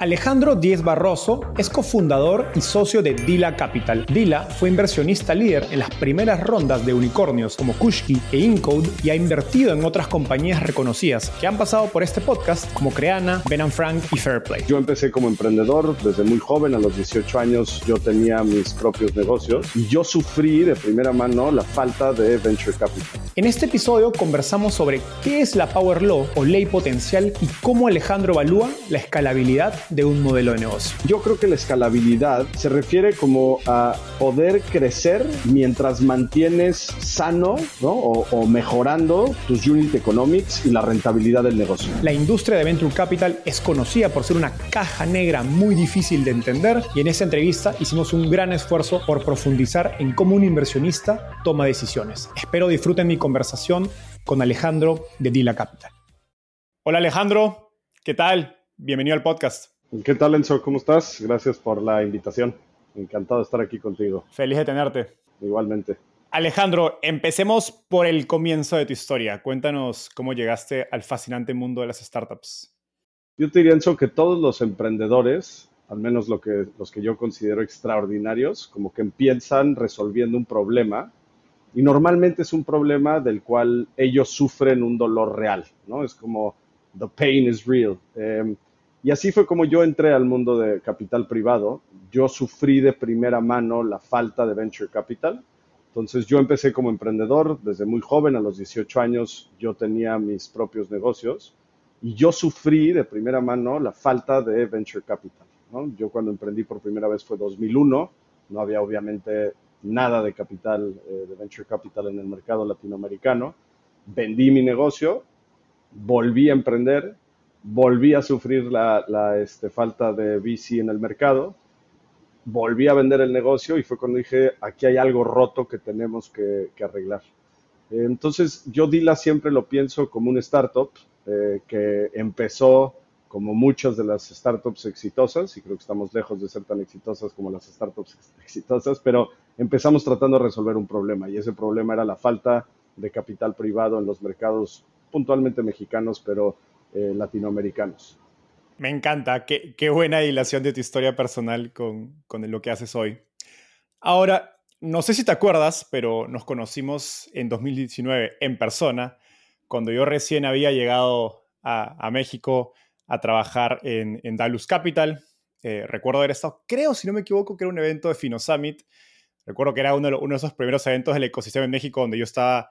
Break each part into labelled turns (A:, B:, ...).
A: Alejandro Díez Barroso es cofundador y socio de Dila Capital. Dila fue inversionista líder en las primeras rondas de unicornios como Kushki e Incode y ha invertido en otras compañías reconocidas que han pasado por este podcast como Creana, Ben Frank y Fairplay.
B: Yo empecé como emprendedor desde muy joven, a los 18 años yo tenía mis propios negocios y yo sufrí de primera mano la falta de venture capital.
A: En este episodio conversamos sobre qué es la Power Law o ley potencial y cómo Alejandro evalúa la escalabilidad de un modelo de negocio?
B: Yo creo que la escalabilidad se refiere como a poder crecer mientras mantienes sano o, mejorando tus unit economics y la rentabilidad del negocio.
A: La industria de Venture Capital es conocida por ser una caja negra muy difícil de entender y en esta entrevista hicimos un gran esfuerzo por profundizar en cómo un inversionista toma decisiones. Espero disfruten mi conversación con Alejandro de Dila Capital. Hola Alejandro, ¿qué tal? Bienvenido al podcast.
B: ¿Qué tal, Enzo? ¿Cómo estás? Gracias por la invitación. Encantado de estar aquí contigo.
A: Feliz de tenerte.
B: Igualmente.
A: Alejandro, empecemos por el comienzo de tu historia. Cuéntanos cómo llegaste al fascinante mundo de las startups.
B: Yo te diría, Enzo, que todos los emprendedores, al menos lo que, los que yo considero extraordinarios, como que empiezan resolviendo un problema y normalmente es un problema del cual ellos sufren un dolor real, ¿no? Es como, the pain is real. Em, y así fue como yo entré al mundo de capital privado. Yo sufrí de primera mano la falta de venture capital. Entonces yo empecé como emprendedor desde muy joven, a los 18 años yo tenía mis propios negocios y yo sufrí de primera mano la falta de venture capital. Yo cuando emprendí por primera vez fue 2001, no había obviamente nada de capital, eh, de venture capital en el mercado latinoamericano. Vendí mi negocio, volví a emprender volví a sufrir la, este, falta de VC en el mercado, volví a vender el negocio y fue cuando dije, aquí hay algo roto que tenemos que, arreglar. Entonces, yo Dila siempre lo pienso como un startup eh, que empezó como muchas de las startups exitosas, y creo que estamos lejos de ser tan exitosas como las startups exitosas, pero empezamos tratando de resolver un problema, y ese problema era la falta de capital privado en los mercados puntualmente mexicanos, pero eh, latinoamericanos.
A: Me encanta, qué, qué, buena dilación de tu historia personal con, con lo que haces hoy. Ahora, no sé si te acuerdas, pero nos conocimos en 2019 en persona, cuando yo recién había llegado a, a México a trabajar en, en Dalus Capital. Eh, recuerdo haber estado, creo, si no me equivoco, que era un evento de Fino Summit. Recuerdo que era uno uno de esos primeros eventos del ecosistema en México donde yo estaba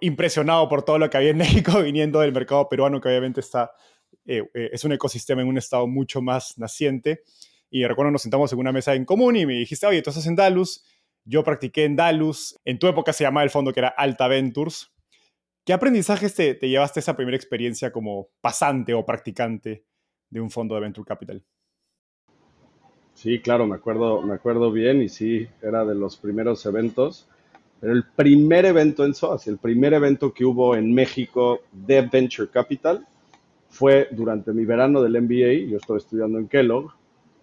A: impresionado por todo lo que había en México viniendo del mercado peruano, que obviamente está, eh, eh, es un ecosistema en un estado mucho más naciente. Y recuerdo nos sentamos en una mesa en común y me dijiste, oye, tú estás en Dalus, yo practiqué en Dalus, en tu época se llamaba el fondo que era Alta Ventures. ¿Qué aprendizajes te, te llevaste esa primera experiencia como pasante o practicante de un fondo de Venture Capital?
B: Sí, claro, me acuerdo, me acuerdo bien y sí, era de los primeros eventos. Pero el primer evento en SOAS, el primer evento que hubo en México de Venture Capital, fue durante mi verano del MBA, yo estaba estudiando en Kellogg,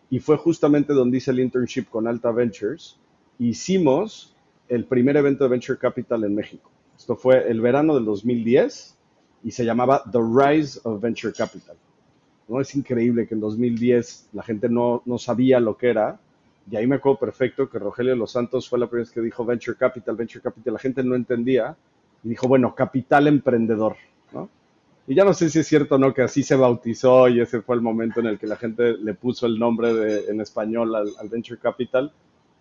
B: y fue justamente donde hice el internship con Alta Ventures. Hicimos el primer evento de Venture Capital en México. Esto fue el verano del 2010 y se llamaba The Rise of Venture Capital. ¿No? Es increíble que en 2010 la gente no, no sabía lo que era y ahí me acuerdo perfecto que Rogelio Los Santos fue la primera vez que dijo Venture Capital, Venture Capital. La gente no entendía y dijo, bueno, capital emprendedor, ¿no? Y ya no sé si es cierto o no que así se bautizó y ese fue el momento en el que la gente le puso el nombre de, en español al, Venture Capital,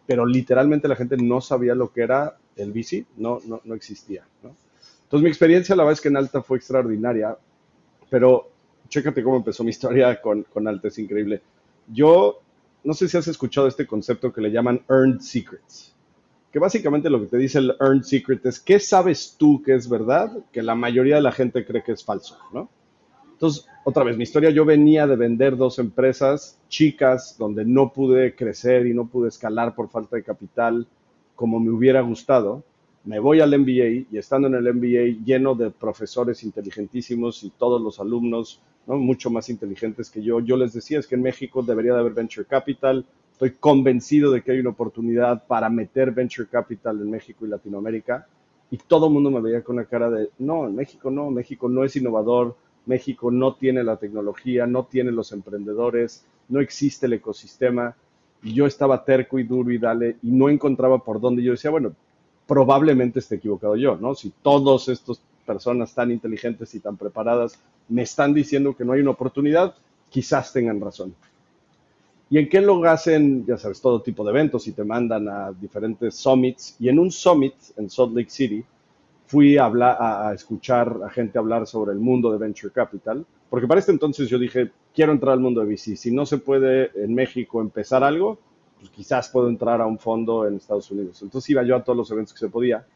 B: pero literalmente la gente no sabía lo que era el VC, no, no, no existía, ¿no? Entonces mi experiencia la verdad es que en Alta fue extraordinaria, pero chécate cómo empezó mi historia con, con Alta, es increíble. Yo no sé si has escuchado este concepto que le llaman earned secrets, que básicamente lo que te dice el earned secret es qué sabes tú que es verdad, que la mayoría de la gente cree que es falso, ¿no? Entonces, otra vez, mi historia, yo venía de vender dos empresas chicas donde no pude crecer y no pude escalar por falta de capital como me hubiera gustado. Me voy al MBA y estando en el MBA lleno de profesores inteligentísimos y todos los alumnos ¿no? mucho más inteligentes que yo, yo les decía es que en México debería de haber venture capital. Estoy convencido de que hay una oportunidad para meter venture capital en México y Latinoamérica. Y todo el mundo me veía con la cara de, no, en México no, México no es innovador, México no tiene la tecnología, no tiene los emprendedores, no existe el ecosistema. Y yo estaba terco y duro y dale, y no encontraba por dónde. Yo decía, bueno, probablemente esté equivocado yo, ¿no? Si todas estas personas tan inteligentes y tan preparadas me están diciendo que no hay una oportunidad, quizás tengan razón. ¿Y en qué lo hacen? Ya sabes, todo tipo de eventos y te mandan a diferentes summits. Y en un summit en Salt Lake City, fui a, hablar, a, escuchar a gente hablar sobre el mundo de Venture Capital, porque para este entonces yo dije, quiero entrar al mundo de VC. Si no se puede en México empezar algo, pues quizás puedo entrar a un fondo en Estados Unidos. Entonces iba yo a todos los eventos que se podía.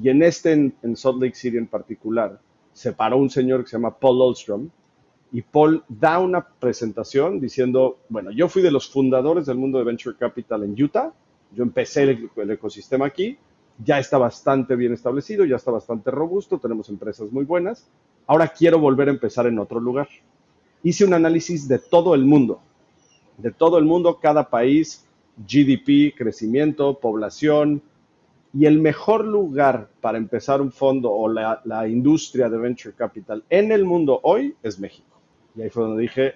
B: Y en este, en, Salt Lake City en particular, se paró un señor que se llama Paul Oldstrom, y Paul da una presentación diciendo, bueno, yo fui de los fundadores del mundo de Venture Capital en Utah, yo empecé el ecosistema aquí, ya está bastante bien establecido, ya está bastante robusto, tenemos empresas muy buenas. Ahora quiero volver a empezar en otro lugar. Hice un análisis de todo el mundo, de todo el mundo, cada país, GDP, crecimiento, población, y el mejor lugar para empezar un fondo o la, la, industria de venture capital en el mundo hoy es México. Y ahí fue donde dije,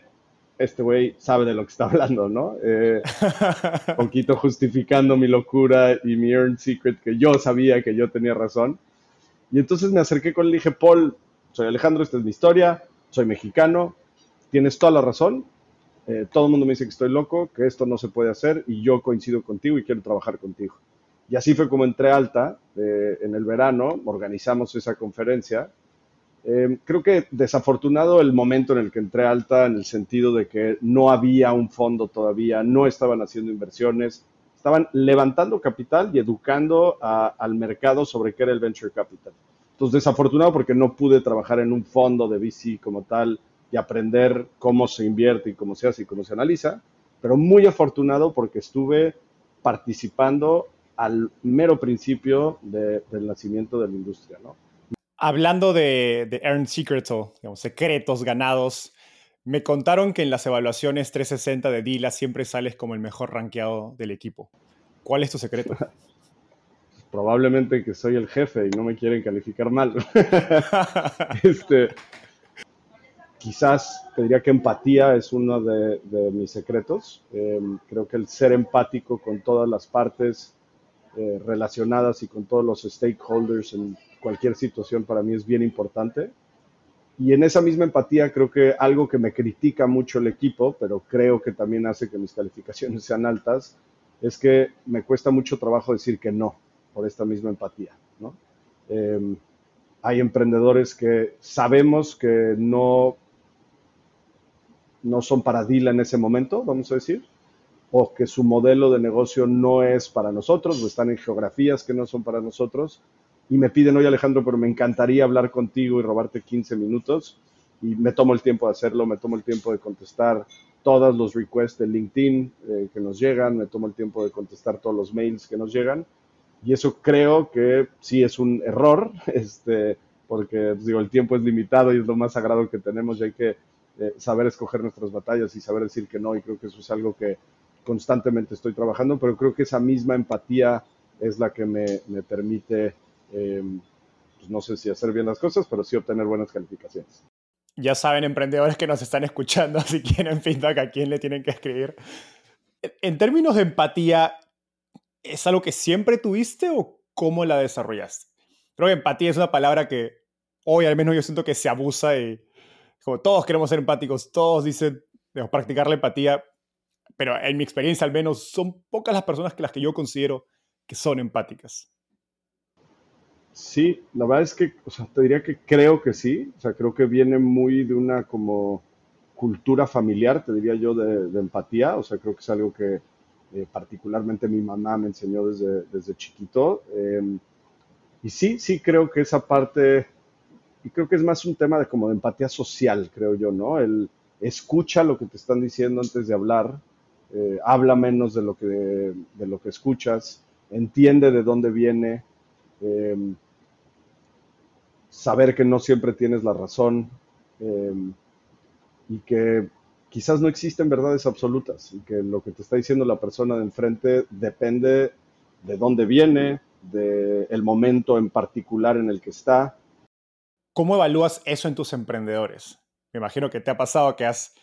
B: este güey sabe de lo que está hablando, ¿no? Eh, poquito justificando mi locura y mi earned secret, que yo sabía que yo tenía razón. Y entonces me acerqué con él y dije, Paul, soy Alejandro, esta es mi historia, soy mexicano, tienes toda la razón. Eh, todo el mundo me dice que estoy loco, que esto no se puede hacer y yo coincido contigo y quiero trabajar contigo. Y así fue como entré alta eh, en el verano, organizamos esa conferencia Em, creo que desafortunado el momento en el que entré alta, en el sentido de que no había un fondo todavía, no estaban haciendo inversiones, estaban levantando capital y educando al mercado sobre qué era el venture capital. Entonces, desafortunado porque no pude trabajar en un fondo de VC como tal y aprender cómo se invierte y cómo se hace y cómo se analiza, pero muy afortunado porque estuve participando al mero principio del nacimiento de la industria, ¿no?
A: Hablando de, de Earned Secrets o secretos ganados, me contaron que en las evaluaciones 360 de Dila siempre sales como el mejor rankeado del equipo. ¿Cuál es tu secreto?
B: Probablemente que soy el jefe y no me quieren calificar mal. este, quizás te diría que empatía es uno de, mis secretos. Em, creo que el ser empático con todas las partes eh, relacionadas y con todos los stakeholders en cualquier situación para mí es bien importante. Y en esa misma empatía creo que algo que me critica mucho el equipo, pero creo que también hace que mis calificaciones sean altas, es que me cuesta mucho trabajo decir que no por esta misma empatía. ¿no? Em, hay emprendedores que sabemos que no, no son para Dila en ese momento, vamos a decir, o que su modelo de negocio no es para nosotros, o están en geografías que no son para nosotros, y me piden, oye Alejandro, pero me encantaría hablar contigo y robarte 15 minutos, y me tomo el tiempo de hacerlo, me tomo el tiempo de contestar todos los requests de LinkedIn eh, que nos llegan, me tomo el tiempo de contestar todos los mails que nos llegan, y eso creo que sí es un error, este, porque pues, digo, el tiempo es limitado y es lo más sagrado que tenemos y hay que eh, saber escoger nuestras batallas y saber decir que no, y creo que eso es algo que constantemente estoy trabajando, pero creo que esa misma empatía es la que me, me permite, em, pues no sé si hacer bien las cosas, pero sí obtener buenas calificaciones.
A: Ya saben, emprendedores que nos están escuchando, si quieren feedback, a quién le tienen que escribir. En términos de empatía, ¿es algo que siempre tuviste o cómo la desarrollaste? Creo que empatía es una palabra que hoy al menos yo siento que se abusa y como todos queremos ser empáticos, todos dicen, debemos practicar la empatía, pero en mi experiencia al menos son pocas las personas que las que yo considero que son empáticas.
B: Sí, la verdad es que, o sea, te diría que creo que sí, o sea, creo que viene muy de una como cultura familiar, te diría yo, de, empatía, o sea, creo que es algo que eh, particularmente mi mamá me enseñó desde, desde chiquito. Em, y sí, sí creo que esa parte y creo que es más un tema de como de empatía social, creo yo, ¿no? El escucha lo que te están diciendo antes de hablar, eh, habla menos de lo, que, de, lo que escuchas, entiende de dónde viene, em, saber que no siempre tienes la razón em, y que quizás no existen verdades absolutas y que lo que te está diciendo la persona de enfrente depende de dónde viene, del momento en particular en el que está.
A: ¿Cómo evalúas eso en tus emprendedores? Me imagino que te ha pasado que has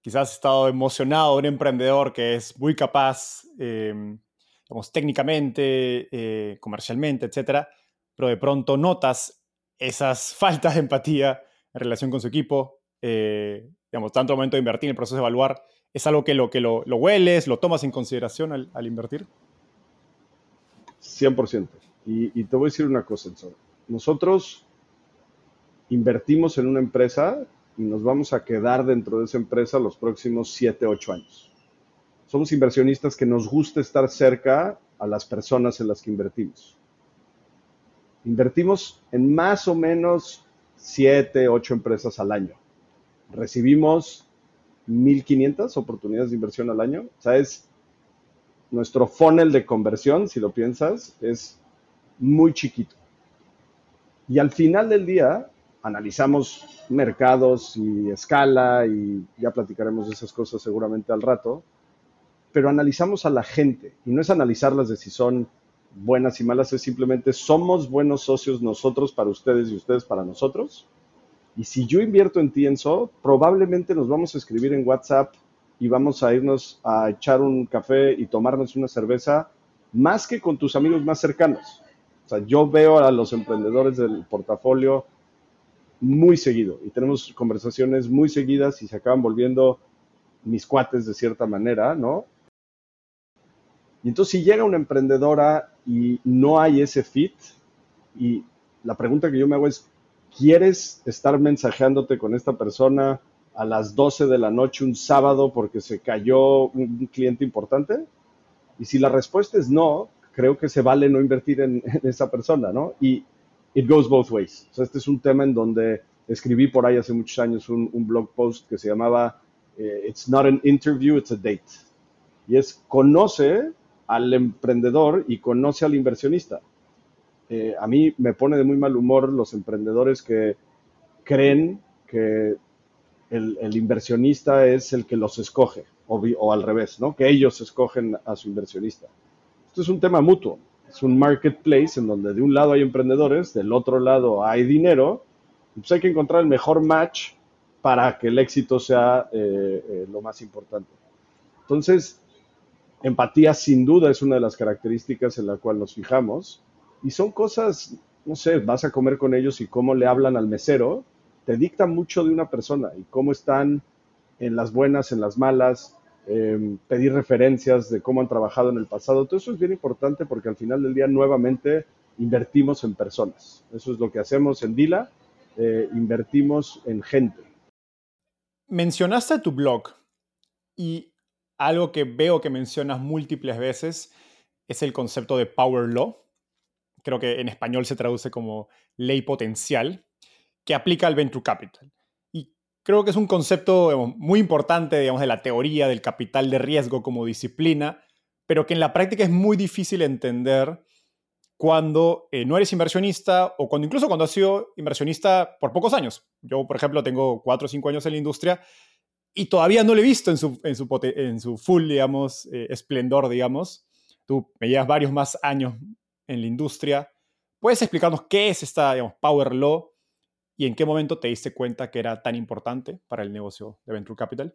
A: quizás estado emocionado un emprendedor que es muy capaz, em, digamos, técnicamente, eh, comercialmente, etcétera, pero de pronto notas esas faltas de empatía en relación con su equipo, eh, digamos, tanto momento de invertir en el proceso de evaluar, ¿es algo que lo, que lo, hueles, lo tomas en consideración al, invertir?
B: 100%. Y, y, te voy a decir una cosa, Nosotros invertimos en una empresa y nos vamos a quedar dentro de esa empresa los próximos 7, 8 años. Somos inversionistas que nos gusta estar cerca a las personas en las que invertimos. Invertimos en más o menos 7, 8 empresas al año. Recibimos 1.500 oportunidades de inversión al año. O sea, es nuestro funnel de conversión, si lo piensas, es muy chiquito. Y al final del día, analizamos mercados y escala y ya platicaremos de esas cosas seguramente al rato, pero analizamos a la gente y no es analizarlas de si son buenas y malas, es simplemente somos buenos socios nosotros para ustedes y ustedes para nosotros. Y si yo invierto en Tienso, probablemente nos vamos a escribir en WhatsApp y vamos a irnos a echar un café y tomarnos una cerveza más que con tus amigos más cercanos. O sea, yo veo a los emprendedores del portafolio muy seguido y tenemos conversaciones muy seguidas y se acaban volviendo mis cuates de cierta manera, ¿no? Y entonces si llega una emprendedora y no hay ese fit, y la pregunta que yo me hago es, ¿quieres estar mensajeándote con esta persona a las 12 de la noche un sábado porque se cayó un cliente importante? Y si la respuesta es no, creo que se vale no invertir en, en esa persona, ¿no? Y it goes both ways. O sea, este es un tema en donde escribí por ahí hace muchos años un, blog post que se llamaba eh, It's not an interview, it's a date. Y es conoce al emprendedor y conoce al inversionista. Eh, a mí me pone de muy mal humor los emprendedores que creen que el, inversionista es el que los escoge, o, o, al revés, ¿no? Que ellos escogen a su inversionista. Esto es un tema mutuo es un marketplace en donde de un lado hay emprendedores, del otro lado hay dinero, pues hay que encontrar el mejor match para que el éxito sea eh, eh, lo más importante. Entonces, empatía sin duda es una de las características en la cual nos fijamos y son cosas, no sé, vas a comer con ellos y cómo le hablan al mesero, te dicta mucho de una persona y cómo están en las buenas, en las malas, Em, pedir referencias de cómo han trabajado en el pasado. Todo eso es bien importante porque al final del día nuevamente invertimos en personas. Eso es lo que hacemos en Dila, eh, invertimos en gente.
A: Mencionaste tu blog y algo que veo que mencionas múltiples veces es el concepto de Power Law. Creo que en español se traduce como ley potencial, que aplica al Venture Capital creo que es un concepto muy importante, digamos, de la teoría del capital de riesgo como disciplina, pero que en la práctica es muy difícil entender cuando eh, no eres inversionista o cuando incluso cuando has sido inversionista por pocos años. Yo, por ejemplo, tengo cuatro o cinco años en la industria y todavía no lo he visto en su, en su, en su full, digamos, eh, esplendor, digamos. Tú me llevas varios más años en la industria. ¿Puedes explicarnos qué es esta, digamos, Power Law y en qué momento te diste cuenta que era tan importante para el negocio de Venture Capital?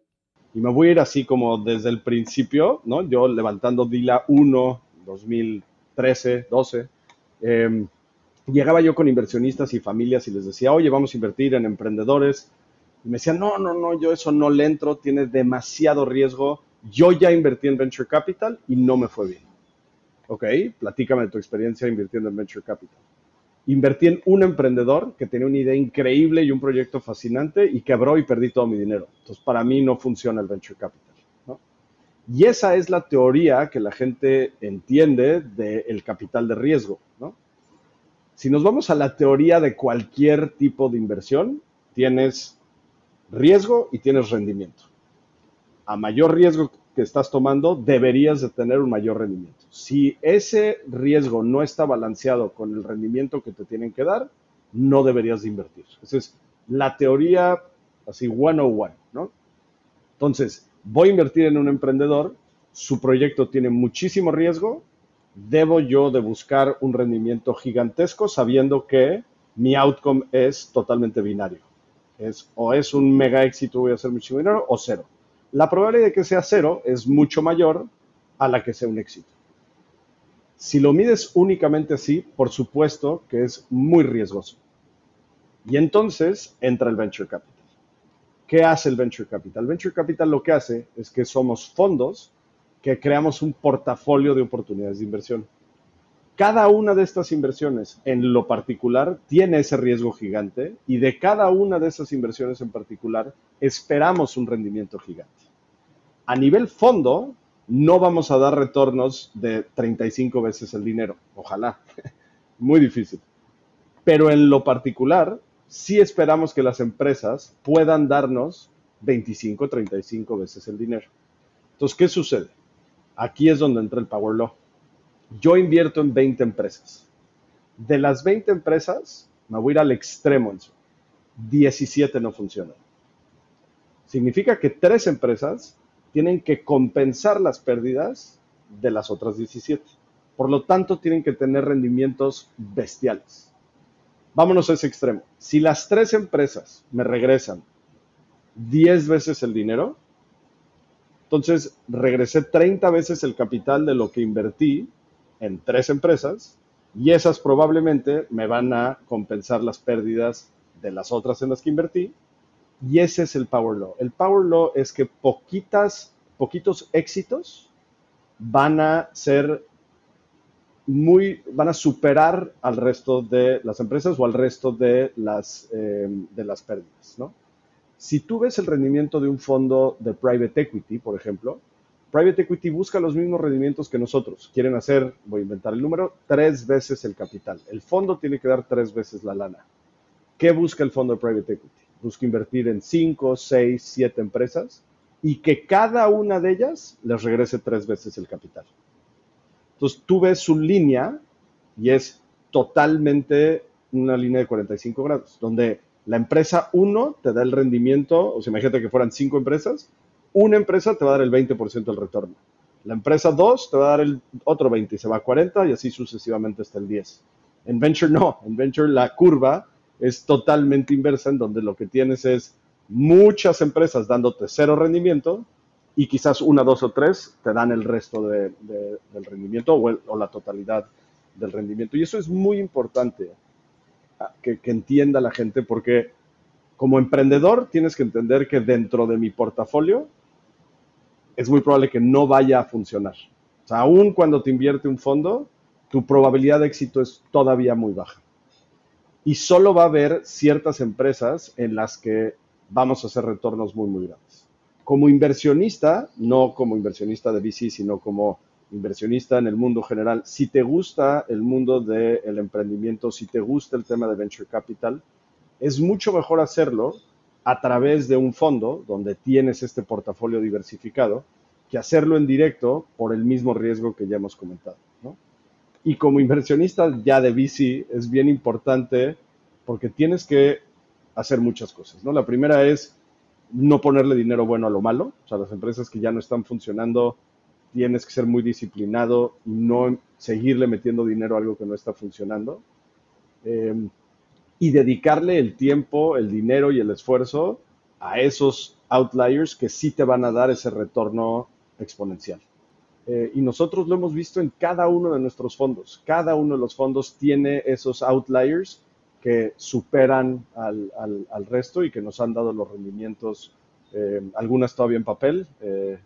B: Y me voy a ir así como desde el principio, ¿no? Yo levantando Dila 1, 2013, 12, llegaba yo con inversionistas y familias y les decía, oye, vamos a invertir en emprendedores. Y me decían, no, no, no, yo eso no le entro, tiene demasiado riesgo. Yo ya invertí en Venture Capital y no me fue bien. Ok, platícame de tu experiencia invirtiendo en Venture Capital invertí en un emprendedor que tenía una idea increíble y un proyecto fascinante y quebró y perdí todo mi dinero. Entonces, para mí no funciona el venture capital. Y esa es la teoría que la gente entiende del capital de riesgo. Si nos vamos a la teoría de cualquier tipo de inversión, tienes riesgo y tienes rendimiento. A mayor riesgo que estás tomando, deberías de tener un mayor rendimiento. Si ese riesgo no está balanceado con el rendimiento que te tienen que dar, no deberías de invertir. Esa es la teoría así one one, ¿no? Entonces, voy a invertir en un emprendedor, su proyecto tiene muchísimo riesgo, debo yo de buscar un rendimiento gigantesco sabiendo que mi outcome es totalmente binario. Es o es un mega éxito, voy a hacer muchísimo dinero, o cero. La probabilidad de que sea cero es mucho mayor a la que sea un éxito. Si lo mides únicamente así, por supuesto que es muy riesgoso. Y entonces entra el venture capital. ¿Qué hace el venture capital? El venture capital lo que hace es que somos fondos que creamos un portafolio de oportunidades de inversión. Cada una de estas inversiones en lo particular tiene ese riesgo gigante y de cada una de esas inversiones en particular esperamos un rendimiento gigante. A nivel fondo, no vamos a dar retornos de 35 veces el dinero, ojalá, muy difícil. Pero en lo particular, sí esperamos que las empresas puedan darnos 25, 35 veces el dinero. Entonces, ¿qué sucede? Aquí es donde entra el Power Law. Yo invierto en 20 empresas. De las 20 empresas, me voy a ir al extremo. En 17 no funcionan. Significa que tres empresas tienen que compensar las pérdidas de las otras 17. Por lo tanto, tienen que tener rendimientos bestiales. Vámonos a ese extremo. Si las tres empresas me regresan 10 veces el dinero, entonces regresé 30 veces el capital de lo que invertí en tres empresas y esas probablemente me van a compensar las pérdidas de las otras en las que invertí. Y ese es el Power Law. El Power Law es que poquitas, poquitos éxitos van a ser muy, van a superar al resto de las empresas o al resto de las, eh, de las pérdidas, ¿no? Si tú ves el rendimiento de un fondo de private equity, por ejemplo, private equity busca los mismos rendimientos que nosotros. Quieren hacer, voy a inventar el número, tres veces el capital. El fondo tiene que dar tres veces la lana. ¿Qué busca el fondo de private equity? Busca invertir en cinco, seis, siete empresas y que cada una de ellas les regrese tres veces el capital. Entonces tú ves su línea y es totalmente una línea de 45 grados, donde la empresa 1 te da el rendimiento, o sea, imagínate que fueran 5 empresas, una empresa te va a dar el 20% del retorno. La empresa 2 te va a dar el otro 20 y se va a 40 y así sucesivamente hasta el 10. En Venture no, en Venture la curva es totalmente inversa en donde lo que tienes es muchas empresas dándote cero rendimiento y quizás una, dos o tres te dan el resto del rendimiento o, la totalidad del rendimiento. Y eso es muy importante ah, que, que entienda la gente porque como emprendedor tienes que entender que dentro de mi portafolio es muy probable que no vaya a funcionar. O sea, aún cuando te invierte un fondo, tu probabilidad de éxito es todavía muy baja. Y solo va a haber ciertas empresas en las que vamos a hacer retornos muy, muy grandes como inversionista, no como inversionista de VC, sino como inversionista en el mundo general, si te gusta el mundo del emprendimiento, si te gusta el tema de venture capital, es mucho mejor hacerlo a través de un fondo donde tienes este portafolio diversificado que hacerlo en directo por el mismo riesgo que ya hemos comentado. Y como inversionista ya de VC es bien importante porque tienes que hacer muchas cosas. ¿no? La primera es no ponerle dinero bueno a lo malo. O sea, las empresas que ya no están funcionando, tienes que ser muy disciplinado y no seguirle metiendo dinero a algo que no está funcionando. Em, y dedicarle el tiempo, el dinero y el esfuerzo a esos outliers que sí te van a dar ese retorno exponencial. Eh, y nosotros lo hemos visto en cada uno de nuestros fondos. Cada uno de los fondos tiene esos outliers que superan al, al, resto y que nos han dado los rendimientos, eh, algunas todavía en papel, eh,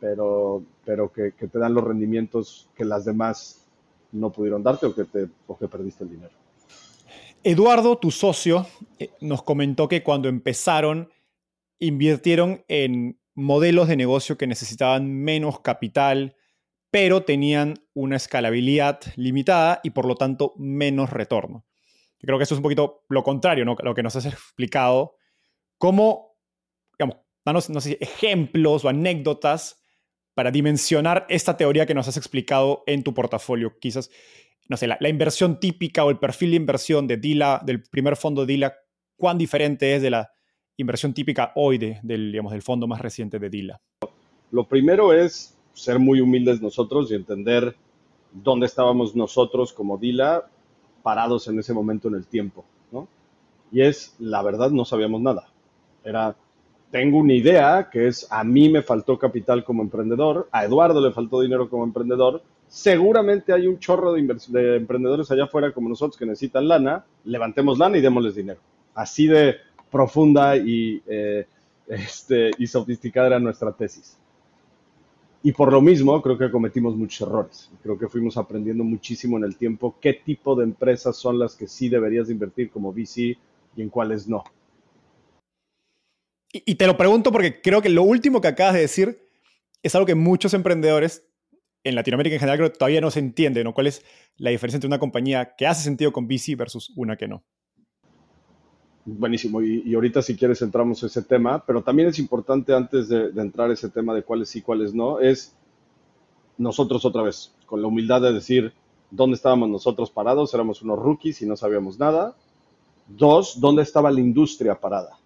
B: pero, pero que, te dan los rendimientos que las demás no pudieron darte o que, o que perdiste el dinero.
A: Eduardo, tu socio, nos comentó que cuando empezaron invirtieron en modelos de negocio que necesitaban menos capital, pero tenían una escalabilidad limitada y por lo tanto menos retorno. Creo que eso es un poquito lo contrario, ¿no? Lo que nos has explicado. ¿Cómo, digamos, danos, no sé, ejemplos o anécdotas para dimensionar esta teoría que nos has explicado en tu portafolio? Quizás, no sé, la, inversión típica o el perfil de inversión de Dila, del primer fondo de Dila, ¿cuán diferente es de la inversión típica hoy de, del, digamos, del fondo más reciente de Dila?
B: Lo primero es ser muy humildes nosotros y entender dónde estábamos nosotros como Dila parados en ese momento en el tiempo, ¿no? Y es, la verdad, no sabíamos nada. Era, tengo una idea que es, a mí me faltó capital como emprendedor, a Eduardo le faltó dinero como emprendedor, seguramente hay un chorro de, de emprendedores allá afuera como nosotros que necesitan lana, levantemos lana y démosles dinero. Así de profunda y, eh, este, y sofisticada era nuestra tesis. Y por lo mismo, creo que cometimos muchos errores. Creo que fuimos aprendiendo muchísimo en el tiempo qué tipo de empresas son las que sí deberías invertir como VC y en cuáles no.
A: Y, te lo pregunto porque creo que lo último que acabas de decir es algo que muchos emprendedores en Latinoamérica en general creo todavía no se entiende, ¿no? ¿Cuál es la diferencia entre una compañía que hace sentido con VC versus una que no?
B: Buenísimo, y, ahorita si quieres entramos a ese tema, pero también es importante antes de, entrar a ese tema de cuáles sí, cuáles no, es nosotros otra vez, con la humildad de decir dónde estábamos nosotros parados, éramos unos rookies y no sabíamos nada. Dos, dónde estaba la industria parada,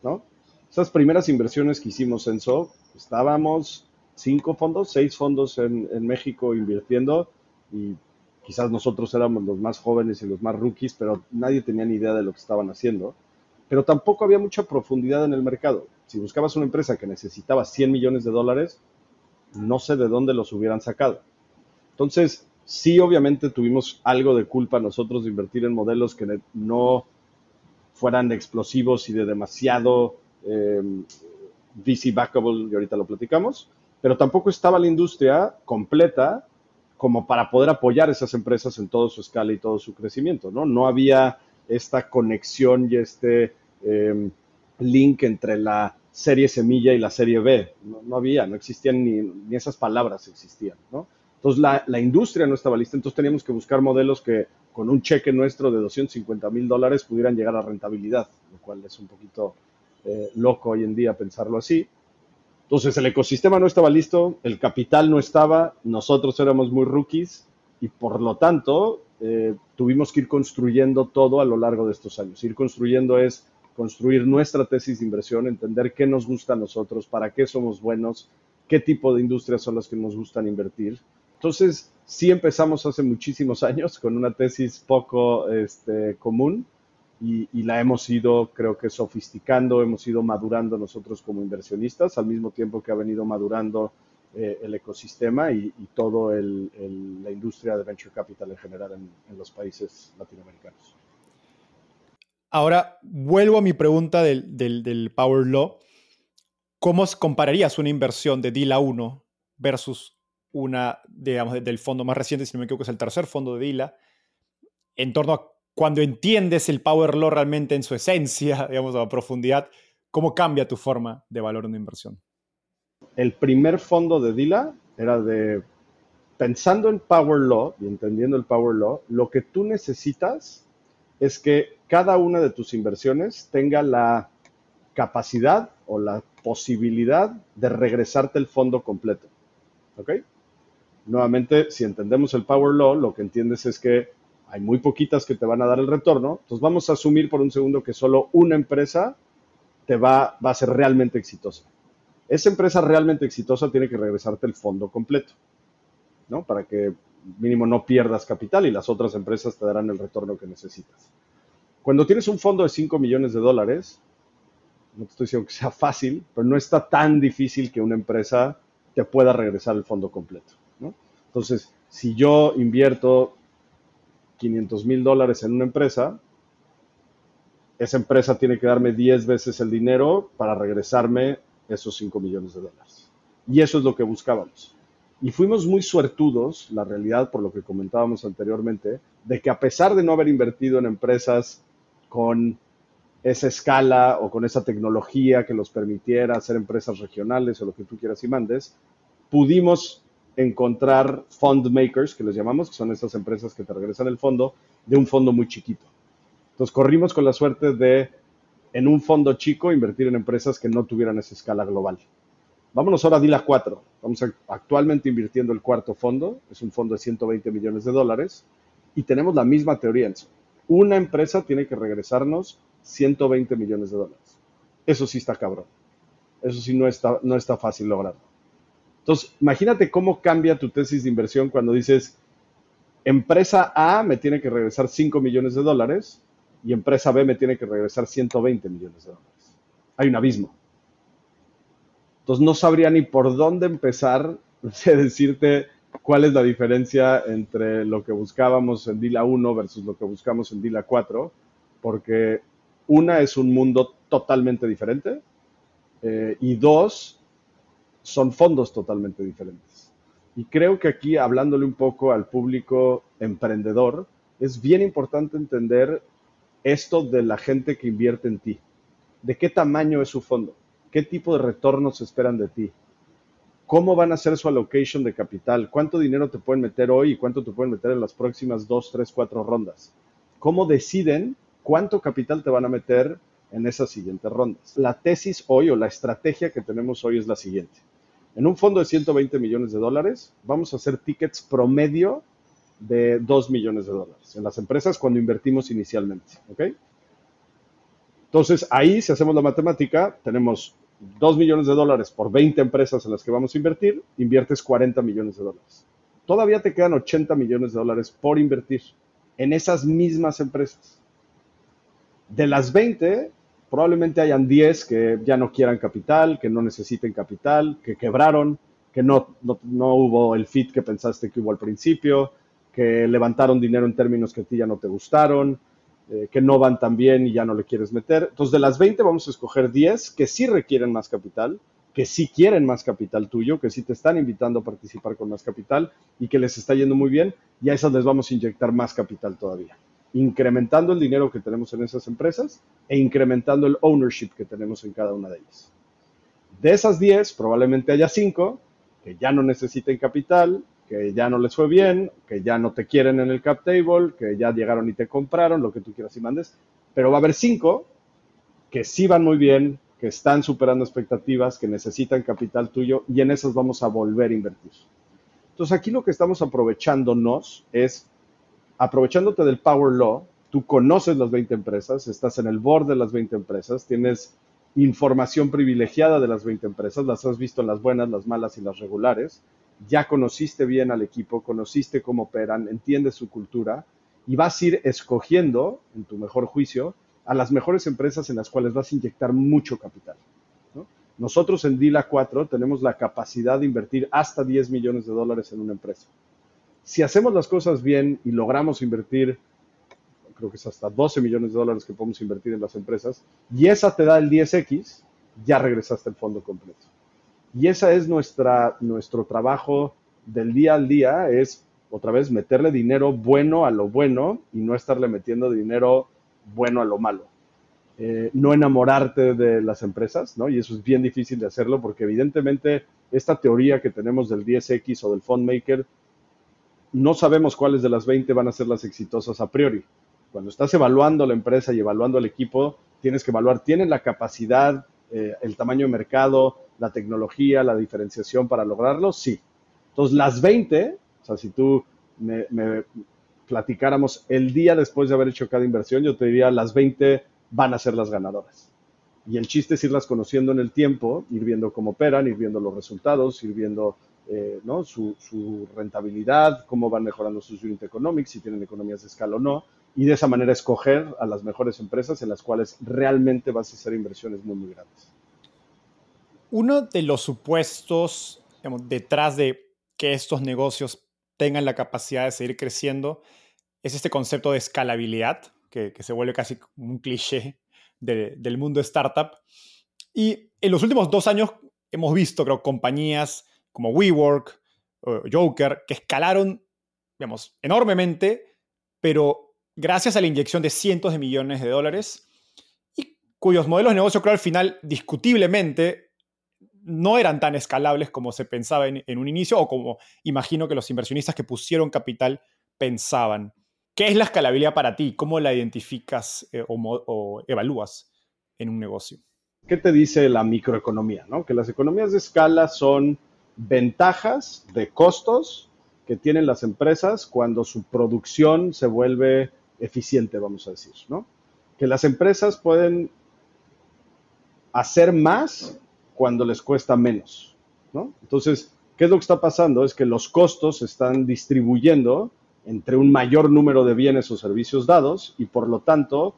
B: ¿no? Esas primeras inversiones que hicimos en SO, estábamos cinco fondos, seis fondos en, en México invirtiendo y quizás nosotros éramos los más jóvenes y los más rookies, pero nadie tenía ni idea de lo que estaban haciendo. Pero tampoco había mucha profundidad en el mercado. Si buscabas una empresa que necesitaba 100 millones de dólares, no sé de dónde los hubieran sacado. Entonces, sí, obviamente tuvimos algo de culpa nosotros de invertir en modelos que no fueran explosivos y de demasiado eh, VC backable, y ahorita lo platicamos, pero tampoco estaba la industria completa como para poder apoyar esas empresas en toda su escala y todo su crecimiento, ¿no? No había esta conexión y este em, link entre la serie semilla y la serie B. No, había, no existían ni, esas palabras existían, ¿no? Entonces la, industria no estaba lista, entonces teníamos que buscar modelos que con un cheque nuestro de 250 mil dólares pudieran llegar a rentabilidad, lo cual es un poquito eh, loco hoy en día pensarlo así. Entonces el ecosistema no estaba listo, el capital no estaba, nosotros éramos muy rookies y por lo tanto eh, tuvimos que ir construyendo todo a lo largo de estos años. Ir construyendo es construir nuestra tesis de inversión, entender qué nos gusta a nosotros, para qué somos buenos, qué tipo de industrias son las que nos gustan invertir. Entonces, sí empezamos hace muchísimos años con una tesis poco este, común, y, la hemos ido, creo que, sofisticando, hemos ido madurando nosotros como inversionistas, al mismo tiempo que ha venido madurando eh, el ecosistema y, toda la industria de venture capital en general en, los países latinoamericanos.
A: Ahora, vuelvo a mi pregunta del, Power Law. ¿Cómo compararías una inversión de DILA 1 versus una, digamos, del fondo más reciente, si no me equivoco, es el tercer fondo de DILA, en torno a cuando entiendes el Power Law realmente en su esencia, digamos, a profundidad, ¿cómo cambia tu forma de valor en inversión?
B: El primer fondo de Dila era de, pensando en Power Law y entendiendo el Power Law, lo que tú necesitas es que cada una de tus inversiones tenga la capacidad o la posibilidad de regresarte el fondo completo. ¿Ok? Nuevamente, si entendemos el Power Law, lo que entiendes es que hay muy poquitas que te van a dar el retorno. Entonces vamos a asumir por un segundo que solo una empresa te va, a ser realmente exitosa. Esa empresa realmente exitosa tiene que regresarte el fondo completo, ¿no? Para que mínimo no pierdas capital y las otras empresas te darán el retorno que necesitas. Cuando tienes un fondo de 5 millones de dólares, no te estoy diciendo que sea fácil, pero no está tan difícil que una empresa te pueda regresar el fondo completo. ¿no? Entonces, si yo invierto 500 mil dólares en una empresa, esa empresa tiene que darme 10 veces el dinero para regresarme esos 5 millones de dólares. Y eso es lo que buscábamos. Y fuimos muy suertudos, la realidad, por lo que comentábamos anteriormente, de que a pesar de no haber invertido en empresas con esa escala o con esa tecnología que los permitiera hacer empresas regionales o lo que tú quieras y mandes, pudimos encontrar fund makers, que les llamamos, que son esas empresas que te regresan el fondo, de un fondo muy chiquito. Entonces corrimos con la suerte de, en un fondo chico, invertir en empresas que no tuvieran esa escala global. Vámonos ahora a DILA 4. Vamos actualmente invirtiendo el cuarto fondo, es un fondo de 120 millones de dólares, y tenemos la misma teoría. En Una empresa tiene que regresarnos 120 millones de dólares. Eso sí está cabrón. Eso sí no está, no está fácil lograrlo. Entonces, imagínate cómo cambia tu tesis de inversión cuando dices, empresa A me tiene que regresar 5 millones de dólares y empresa B me tiene que regresar 120 millones de dólares. Hay un abismo. Entonces, no sabría ni por dónde empezar a decirte cuál es la diferencia entre lo que buscábamos en DILA 1 versus lo que buscamos en DILA 4, porque una es un mundo totalmente diferente eh, y dos, son fondos totalmente diferentes. Y creo que aquí, hablándole un poco al público emprendedor, es bien importante entender esto de la gente que invierte en ti. ¿De qué tamaño es su fondo? ¿Qué tipo de retornos esperan de ti? ¿Cómo van a ser su allocation de capital? ¿Cuánto dinero te pueden meter hoy y cuánto te pueden meter en las próximas dos, tres, cuatro rondas? ¿Cómo deciden cuánto capital te van a meter en esas siguientes rondas? La tesis hoy o la estrategia que tenemos hoy es la siguiente. En un fondo de 120 millones de dólares, vamos a hacer tickets promedio de 2 millones de dólares en las empresas cuando invertimos inicialmente. ¿ok? Entonces, ahí, si hacemos la matemática, tenemos 2 millones de dólares por 20 empresas en las que vamos a invertir, inviertes 40 millones de dólares. Todavía te quedan 80 millones de dólares por invertir en esas mismas empresas. De las 20, probablemente hayan 10 que ya no quieran capital, que no necesiten capital, que quebraron, que no, no, hubo el fit que pensaste que hubo al principio, que levantaron dinero en términos que a ti ya no te gustaron, eh, que no van tan bien y ya no le quieres meter. Entonces, de las 20 vamos a escoger 10 que sí requieren más capital, que sí quieren más capital tuyo, que sí te están invitando a participar con más capital y que les está yendo muy bien, y a esas les vamos a inyectar más capital todavía incrementando el dinero que tenemos en esas empresas e incrementando el ownership que tenemos en cada una de ellas. De esas 10, probablemente haya 5 que ya no necesiten capital, que ya no les fue bien, que ya no te quieren en el cap table, que ya llegaron y te compraron, lo que tú quieras y mandes, pero va a haber 5 que sí van muy bien, que están superando expectativas, que necesitan capital tuyo y en esas vamos a volver a invertir. Entonces aquí lo que estamos aprovechándonos es aprovechándote del Power Law, tú conoces las 20 empresas, estás en el board de las 20 empresas, tienes información privilegiada de las 20 empresas, las has visto en las buenas, las malas y las regulares, ya conociste bien al equipo, conociste cómo operan, entiendes su cultura y vas a ir escogiendo, en tu mejor juicio, a las mejores empresas en las cuales vas a inyectar mucho capital. Nosotros en DILA 4 tenemos la capacidad de invertir hasta 10 millones de dólares en una empresa si hacemos las cosas bien y logramos invertir, creo que es hasta 12 millones de dólares que podemos invertir en las empresas, y esa te da el 10X, ya regresaste el fondo completo. Y esa es nuestra, nuestro trabajo del día al día, es otra vez meterle dinero bueno a lo bueno y no estarle metiendo dinero bueno a lo malo. Eh, no enamorarte de las empresas, ¿no? Y eso es bien difícil de hacerlo porque evidentemente esta teoría que tenemos del 10X o del fund maker no sabemos cuáles de las 20 van a ser las exitosas a priori. Cuando estás evaluando la empresa y evaluando el equipo, tienes que evaluar, ¿tienen la capacidad, eh, el tamaño de mercado, la tecnología, la diferenciación para lograrlo? Sí. Entonces, las 20, o sea, si tú me, me platicáramos el día después de haber hecho cada inversión, yo te diría, las 20 van a ser las ganadoras. Y el chiste es irlas conociendo en el tiempo, ir viendo cómo operan, ir viendo los resultados, ir viendo eh, ¿no? Su, rentabilidad, cómo van mejorando sus unit economics, si tienen economías de escala o no, y de esa manera escoger a las mejores empresas en las cuales realmente vas a hacer inversiones muy, muy grandes.
A: Uno de los supuestos detrás de que estos negocios tengan la capacidad de seguir creciendo es este concepto de escalabilidad, que, se vuelve casi un cliché del mundo startup. Y en los últimos dos años hemos visto, creo, compañías como WeWork, Joker, que escalaron, enormemente, pero gracias a la inyección de cientos de millones de dólares y cuyos modelos de negocio, creo, al final, discutiblemente, no eran tan escalables como se pensaba en, un inicio o como imagino que los inversionistas que pusieron capital pensaban. ¿Qué es la escalabilidad para ti? ¿Cómo la identificas eh, o, evalúas en un negocio?
B: ¿Qué te dice la microeconomía? Que las economías de escala son ventajas de costos que tienen las empresas cuando su producción se vuelve eficiente, vamos a decir, ¿no? Que las empresas pueden hacer más cuando les cuesta menos, ¿no? Entonces, ¿qué es lo que está pasando? Es que los costos se están distribuyendo entre un mayor número de bienes o servicios dados y por lo tanto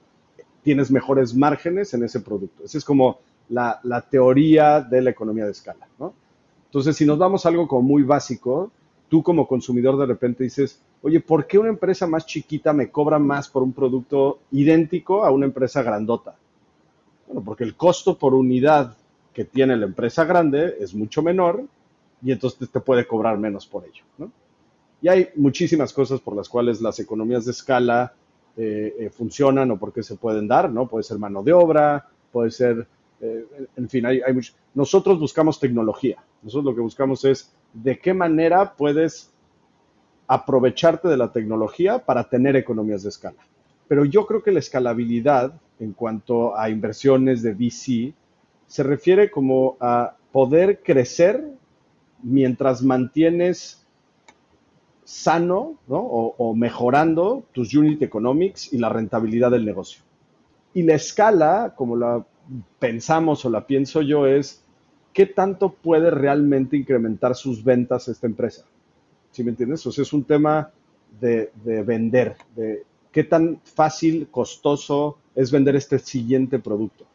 B: tienes mejores márgenes en ese producto. Esa es como la, teoría de la economía de escala, ¿no? Entonces, si nos vamos a algo como muy básico, tú como consumidor de repente dices, oye, ¿por qué una empresa más chiquita me cobra más por un producto idéntico a una empresa grandota? Bueno, porque el costo por unidad que tiene la empresa grande es mucho menor y entonces te puede cobrar menos por ello. ¿no? Y hay muchísimas cosas por las cuales las economías de escala eh, eh, funcionan o por qué se pueden dar, ¿no? Puede ser mano de obra, puede ser, eh, en fin, Nosotros buscamos tecnología. Nosotros lo que buscamos es de qué manera puedes aprovecharte de la tecnología para tener economías de escala. Pero yo creo que la escalabilidad en cuanto a inversiones de VC se refiere como a poder crecer mientras mantienes sano o, o, mejorando tus unit economics y la rentabilidad del negocio. Y la escala, como la pensamos o la pienso yo, es qué tanto puede realmente incrementar sus ventas esta empresa. ¿Sí me entiendes? O sea, es un tema de, vender, de qué tan fácil, costoso es vender este siguiente producto.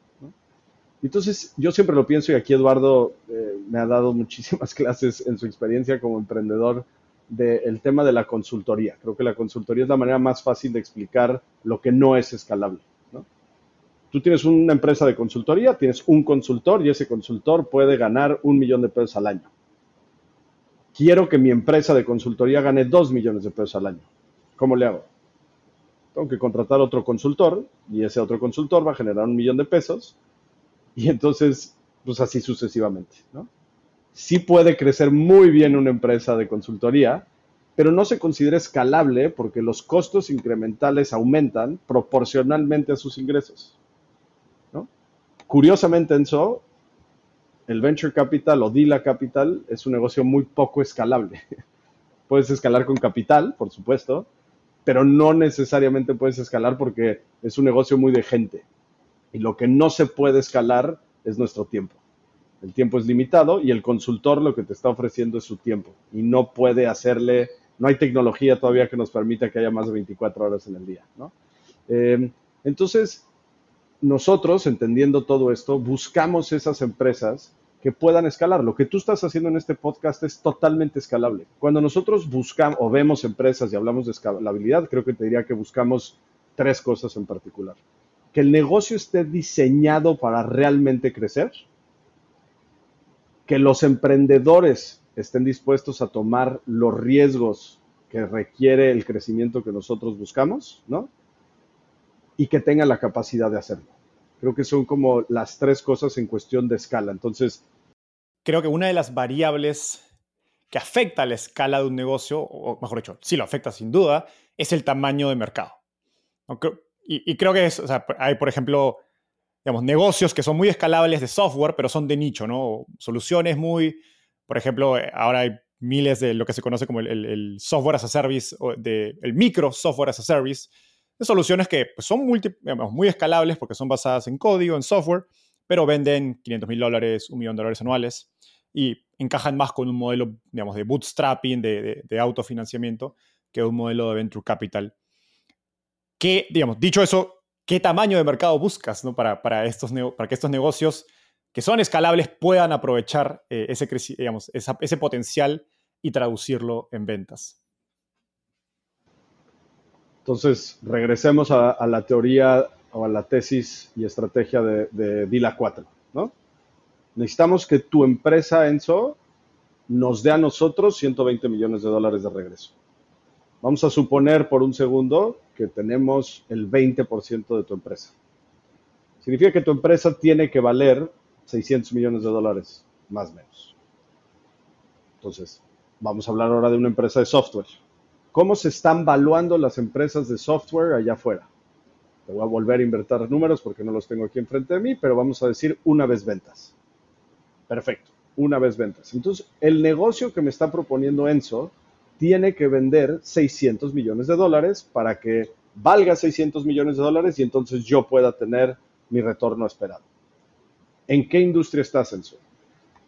B: Entonces, yo siempre lo pienso y aquí Eduardo eh, me ha dado muchísimas clases en su experiencia como emprendedor del tema de la consultoría. Creo que la consultoría es la manera más fácil de explicar lo que no es escalable. Tú tienes una empresa de consultoría, tienes un consultor y ese consultor puede ganar un millón de pesos al año. Quiero que mi empresa de consultoría gane dos millones de pesos al año. ¿Cómo le hago? Tengo que contratar otro consultor y ese otro consultor va a generar un millón de pesos y entonces, pues así sucesivamente, ¿no? Sí puede crecer muy bien una empresa de consultoría, pero no se considera escalable porque los costos incrementales aumentan proporcionalmente a sus ingresos. Curiosamente, Enzo, el venture capital o Dila Capital es un negocio muy poco escalable. puedes escalar con capital, por supuesto, pero no necesariamente puedes escalar porque es un negocio muy de gente. Y lo que no se puede escalar es nuestro tiempo. El tiempo es limitado y el consultor lo que te está ofreciendo es su tiempo y no puede hacerle, no hay tecnología todavía que nos permita que haya más de 24 horas en el día. Eh, entonces, nosotros, entendiendo todo esto, buscamos esas empresas que puedan escalar. Lo que tú estás haciendo en este podcast es totalmente escalable. Cuando nosotros buscamos o vemos empresas y hablamos de escalabilidad, creo que te diría que buscamos tres cosas en particular. Que el negocio esté diseñado para realmente crecer, que los emprendedores estén dispuestos a tomar los riesgos que requiere el crecimiento que nosotros buscamos, ¿no? Y que tenga la capacidad de hacerlo. Creo que son como las tres cosas en cuestión de escala. Entonces...
A: Creo que una de las variables que afecta a la escala de un negocio, o mejor dicho, sí lo afecta sin duda, es el tamaño de mercado. Y, creo que es, hay, por ejemplo, digamos, negocios que son muy escalables de software, pero son de nicho, ¿no? Soluciones muy, por ejemplo, ahora hay miles de lo que se conoce como el, software as a service, o de, el micro software as a service, soluciones que pues, son muy escalables porque son basadas en código, en software, pero venden 500 mil dólares, un millón de dólares anuales y encajan más con un modelo, de bootstrapping, de, autofinanciamiento, que un modelo de venture capital. Que, digamos, dicho eso, ¿qué tamaño de mercado buscas para, para, estos para que estos negocios que son escalables puedan aprovechar eh, ese, digamos, ese potencial y traducirlo en ventas?
B: Entonces, regresemos a, la teoría o a la tesis y estrategia de, DILA 4, ¿no? Necesitamos que tu empresa, Enzo, nos dé a nosotros 120 millones de dólares de regreso. Vamos a suponer por un segundo que tenemos el 20% de tu empresa. Significa que tu empresa tiene que valer 600 millones de dólares. más o menos. Entonces, vamos a hablar ahora de una empresa de software. ¿Cómo se están valuando las empresas de software allá afuera? Te voy a volver a invertir números porque no los tengo aquí enfrente de mí, pero vamos a decir una vez ventas. Perfecto, una vez ventas. Entonces, el negocio que me está proponiendo Enzo tiene que vender 600 millones de dólares para que valga 600 millones de dólares y entonces yo pueda tener mi retorno esperado. ¿En qué industria estás, Enzo?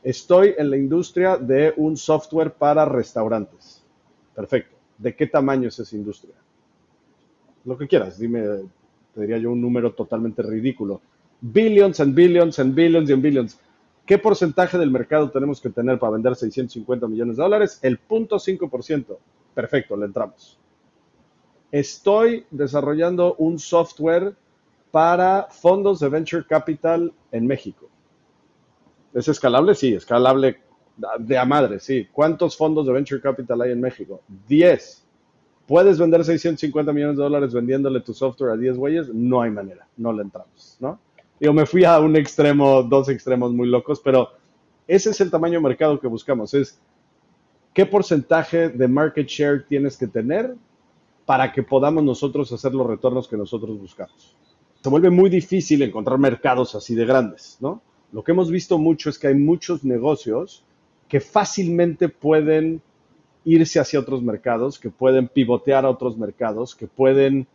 B: Estoy en la industria de un software para restaurantes. Perfecto. ¿De qué tamaño es esa industria? Lo que quieras, dime, te diría yo un número totalmente ridículo. Billions and billions and billions and billions. ¿Qué porcentaje del mercado tenemos que tener para vender 650 millones de dólares? El 0.5%. Perfecto, le entramos. Estoy desarrollando un software para fondos de venture capital en México. ¿Es escalable? Sí, escalable de a madre, sí. ¿Cuántos fondos de venture capital hay en México? 10. ¿Puedes vender 650 millones de dólares vendiéndole tu software a 10 güeyes? No hay manera, no le entramos, ¿no? Yo me fui a un extremo, dos extremos muy locos, pero ese es el tamaño de mercado que buscamos, es qué porcentaje de market share tienes que tener para que podamos nosotros hacer los retornos que nosotros buscamos. Se vuelve muy difícil encontrar mercados así de grandes, ¿no? Lo que hemos visto mucho es que hay muchos negocios que fácilmente pueden irse hacia otros mercados, que pueden pivotear a otros mercados, que pueden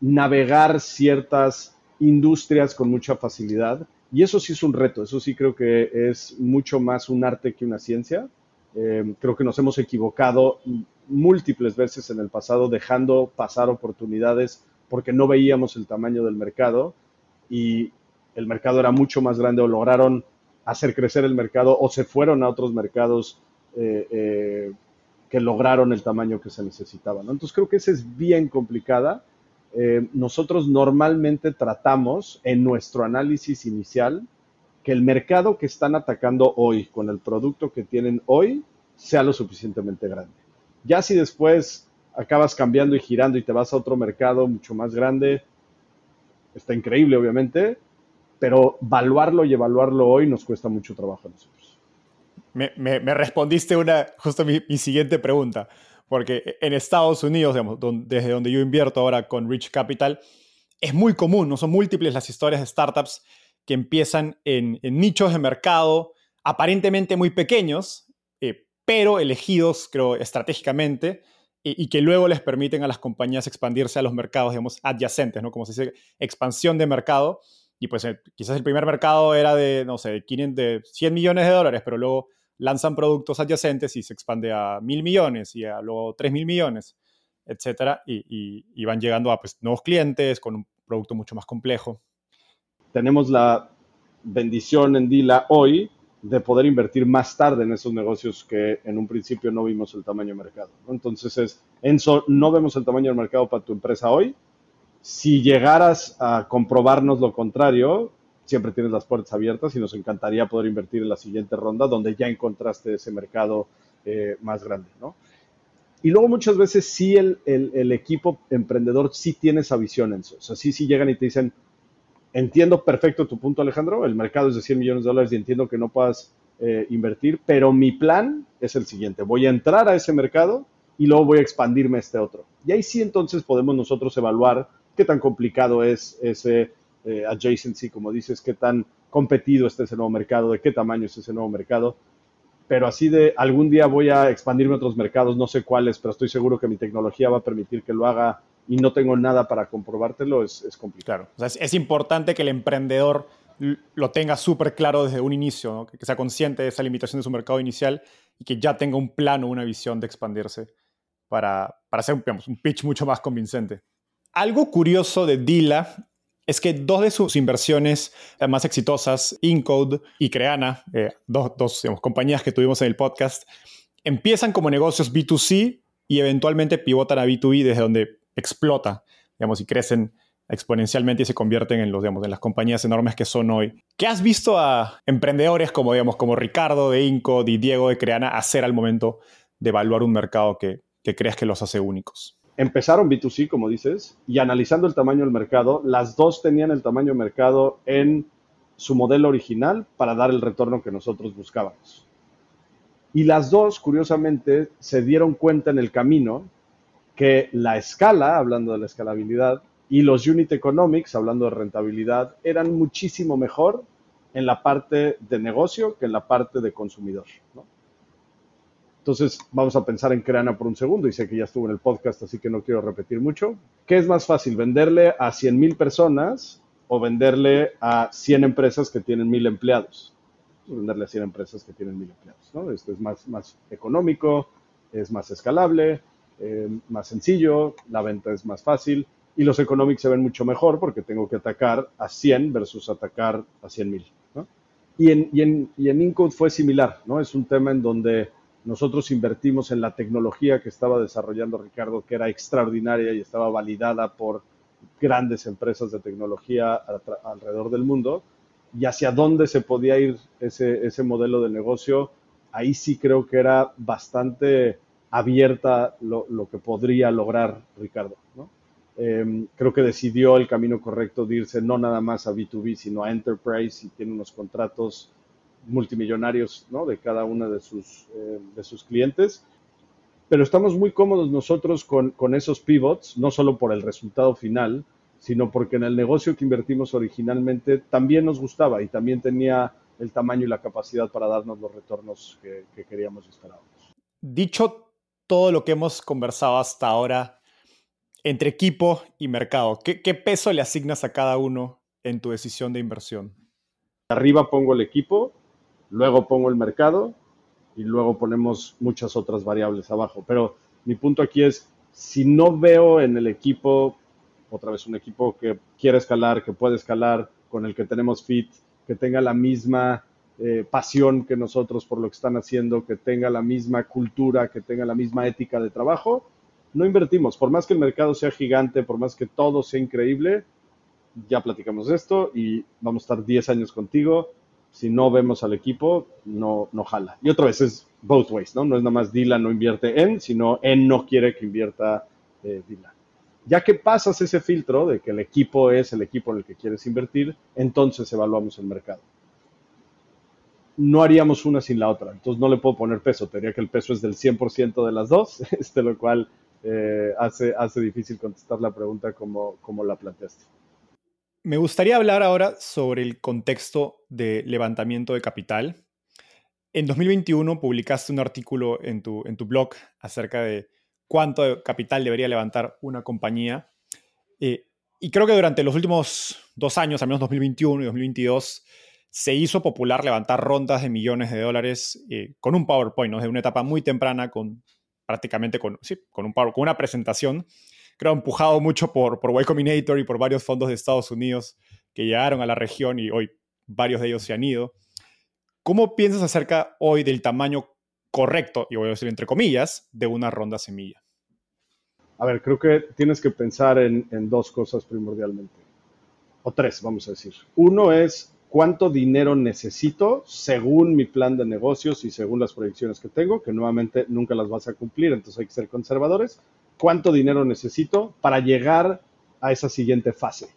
B: navegar ciertas industrias con mucha facilidad. Y eso sí es un reto, eso sí creo que es mucho más un arte que una ciencia. Eh, creo que nos hemos equivocado múltiples veces en el pasado dejando pasar oportunidades porque no veíamos el tamaño del mercado y el mercado era mucho más grande o lograron hacer crecer el mercado o se fueron a otros mercados eh, eh, que lograron el tamaño que se necesitaba. Entonces creo que esa es bien complicada eh, nosotros normalmente tratamos en nuestro análisis inicial que el mercado que están atacando hoy con el producto que tienen hoy sea lo suficientemente grande. Ya si después acabas cambiando y girando y te vas a otro mercado mucho más grande, está increíble obviamente, pero evaluarlo y evaluarlo hoy nos cuesta mucho trabajo a nosotros.
A: Me, respondiste una, justo mi siguiente pregunta porque en Estados Unidos, desde donde yo invierto ahora con Rich Capital, es muy común, no son múltiples las historias de startups que empiezan en, nichos de mercado aparentemente muy pequeños, eh, pero elegidos, creo, estratégicamente, y, que luego les permiten a las compañías expandirse a los mercados, digamos, adyacentes, ¿no? Como se dice, expansión de mercado. Y pues eh, quizás el primer mercado era de, no sé, 500, de 100 millones de dólares, pero luego lanzan productos adyacentes y se expande a mil millones y a luego tres mil millones, etcétera, y, van llegando a pues, nuevos clientes con un producto mucho más complejo.
B: Tenemos la bendición en Dila hoy de poder invertir más tarde en esos negocios que en un principio no vimos el tamaño de mercado. Entonces es, Enzo, no vemos el tamaño del mercado para tu empresa hoy. Si llegaras a comprobarnos lo contrario, siempre tienes las puertas abiertas y nos encantaría poder invertir en la siguiente ronda donde ya encontraste ese mercado eh, más grande, ¿no? Y luego muchas veces sí el, equipo emprendedor sí tiene esa visión, en eso. O sea, sí, sí llegan y te dicen, entiendo perfecto tu punto, Alejandro, el mercado es de 100 millones de dólares y entiendo que no puedas eh, invertir, pero mi plan es el siguiente, voy a entrar a ese mercado y luego voy a expandirme a este otro. Y ahí sí entonces podemos nosotros evaluar qué tan complicado es ese eh, adjacency, como dices, qué tan competido está ese nuevo mercado, de qué tamaño es ese nuevo mercado. Pero así de algún día voy a expandirme a otros mercados, no sé cuáles, pero estoy seguro que mi tecnología va a permitir que lo haga y no tengo nada para comprobártelo, es, es complicado.
A: es, importante que el emprendedor lo tenga súper claro desde un inicio, que, sea consciente de esa limitación de su mercado inicial y que ya tenga un plano, una visión de expandirse para, para hacer un pitch mucho más convincente. Algo curioso de Dila es que dos de sus inversiones más exitosas, Incode y Creana, eh, dos, compañías que tuvimos en el podcast, empiezan como negocios B2C y eventualmente pivotan a B2B desde donde explota, digamos, y crecen exponencialmente y se convierten en, los, digamos, en las compañías enormes que son hoy. ¿Qué has visto a emprendedores como, digamos, como Ricardo de Incode y Diego de Creana hacer al momento de evaluar un mercado que, que crees que los hace únicos?
B: Empezaron B2C, como dices, y analizando el tamaño del mercado, las dos tenían el tamaño mercado en su modelo original para dar el retorno que nosotros buscábamos. Y las dos, curiosamente, se dieron cuenta en el camino que la escala, hablando de la escalabilidad, y los unit economics, hablando de rentabilidad, eran muchísimo mejor en la parte de negocio que en la parte de consumidor. Entonces, vamos a pensar en Creana por un segundo, y sé que ya estuvo en el podcast, así que no quiero repetir mucho. ¿Qué es más fácil, venderle a 100 mil personas o venderle a 100 empresas que tienen mil empleados? venderle a 100 empresas que tienen mil empleados. ¿no? Esto es más, más económico, es más escalable, eh, más sencillo, la venta es más fácil y los economics se ven mucho mejor porque tengo que atacar a 100 versus atacar a 100 mil. Y, en, y, en, y en Incode fue similar, ¿no? Es un tema en donde nosotros invertimos en la tecnología que estaba desarrollando Ricardo, que era extraordinaria y estaba validada por grandes empresas de tecnología alrededor del mundo y hacia dónde se podía ir ese, ese modelo de negocio, ahí sí creo que era bastante abierta lo, lo que podría lograr Ricardo. ¿no? Eh, creo que decidió el camino correcto de irse no nada más a B2B, sino a Enterprise y tiene unos contratos multimillonarios ¿no? de cada uno de sus, eh, de sus clientes. Pero estamos muy cómodos nosotros con, con esos pivots, no solo por el resultado final, sino porque en el negocio que invertimos originalmente también nos gustaba y también tenía el tamaño y la capacidad para darnos los retornos que, queríamos y esperábamos.
A: Dicho todo lo que hemos conversado hasta ahora entre equipo y mercado, ¿qué, ¿qué, peso le asignas a cada uno en tu decisión de inversión?
B: Arriba pongo el equipo, luego pongo el mercado y luego ponemos muchas otras variables abajo. Pero mi punto aquí es, si no veo en el equipo otra vez un equipo que quiere escalar, que puede escalar, con el que tenemos fit, que tenga la misma eh, pasión que nosotros por lo que están haciendo, que tenga la misma cultura, que tenga la misma ética de trabajo, no invertimos. Por más que el mercado sea gigante, por más que todo sea increíble, ya platicamos esto y vamos a estar 10 años contigo. Si no vemos al equipo, no, no jala. Y otra vez es both ways, ¿no? No es nada más Dylan no invierte en, sino en no quiere que invierta eh, Dylan. Ya que pasas ese filtro de que el equipo es el equipo en el que quieres invertir, entonces evaluamos el mercado. No haríamos una sin la otra, entonces no le puedo poner peso, tendría que el peso es del 100% de las dos, este, lo cual eh, hace, hace difícil contestar la pregunta como, como la planteaste.
A: Me gustaría hablar ahora sobre el contexto de levantamiento de capital. En 2021 publicaste un artículo en tu, en tu blog acerca de cuánto capital debería levantar una compañía. Eh, y creo que durante los últimos dos años, al menos 2021 y 2022, se hizo popular levantar rondas de millones de dólares eh, con un PowerPoint, ¿no? desde una etapa muy temprana, con prácticamente con, sí, con, un con una presentación. Creo empujado mucho por, por Y y por varios fondos de Estados Unidos que llegaron a la región y hoy varios de ellos se han ido. ¿Cómo piensas acerca hoy del tamaño correcto, y voy a decir entre comillas, de una ronda semilla?
B: A ver, creo que tienes que pensar en, dos cosas primordialmente, o tres, vamos a decir. Uno es cuánto dinero necesito según mi plan de negocios y según las proyecciones que tengo, que nuevamente nunca las vas a cumplir, entonces hay que ser conservadores. ¿Cuánto dinero necesito para llegar a esa siguiente fase?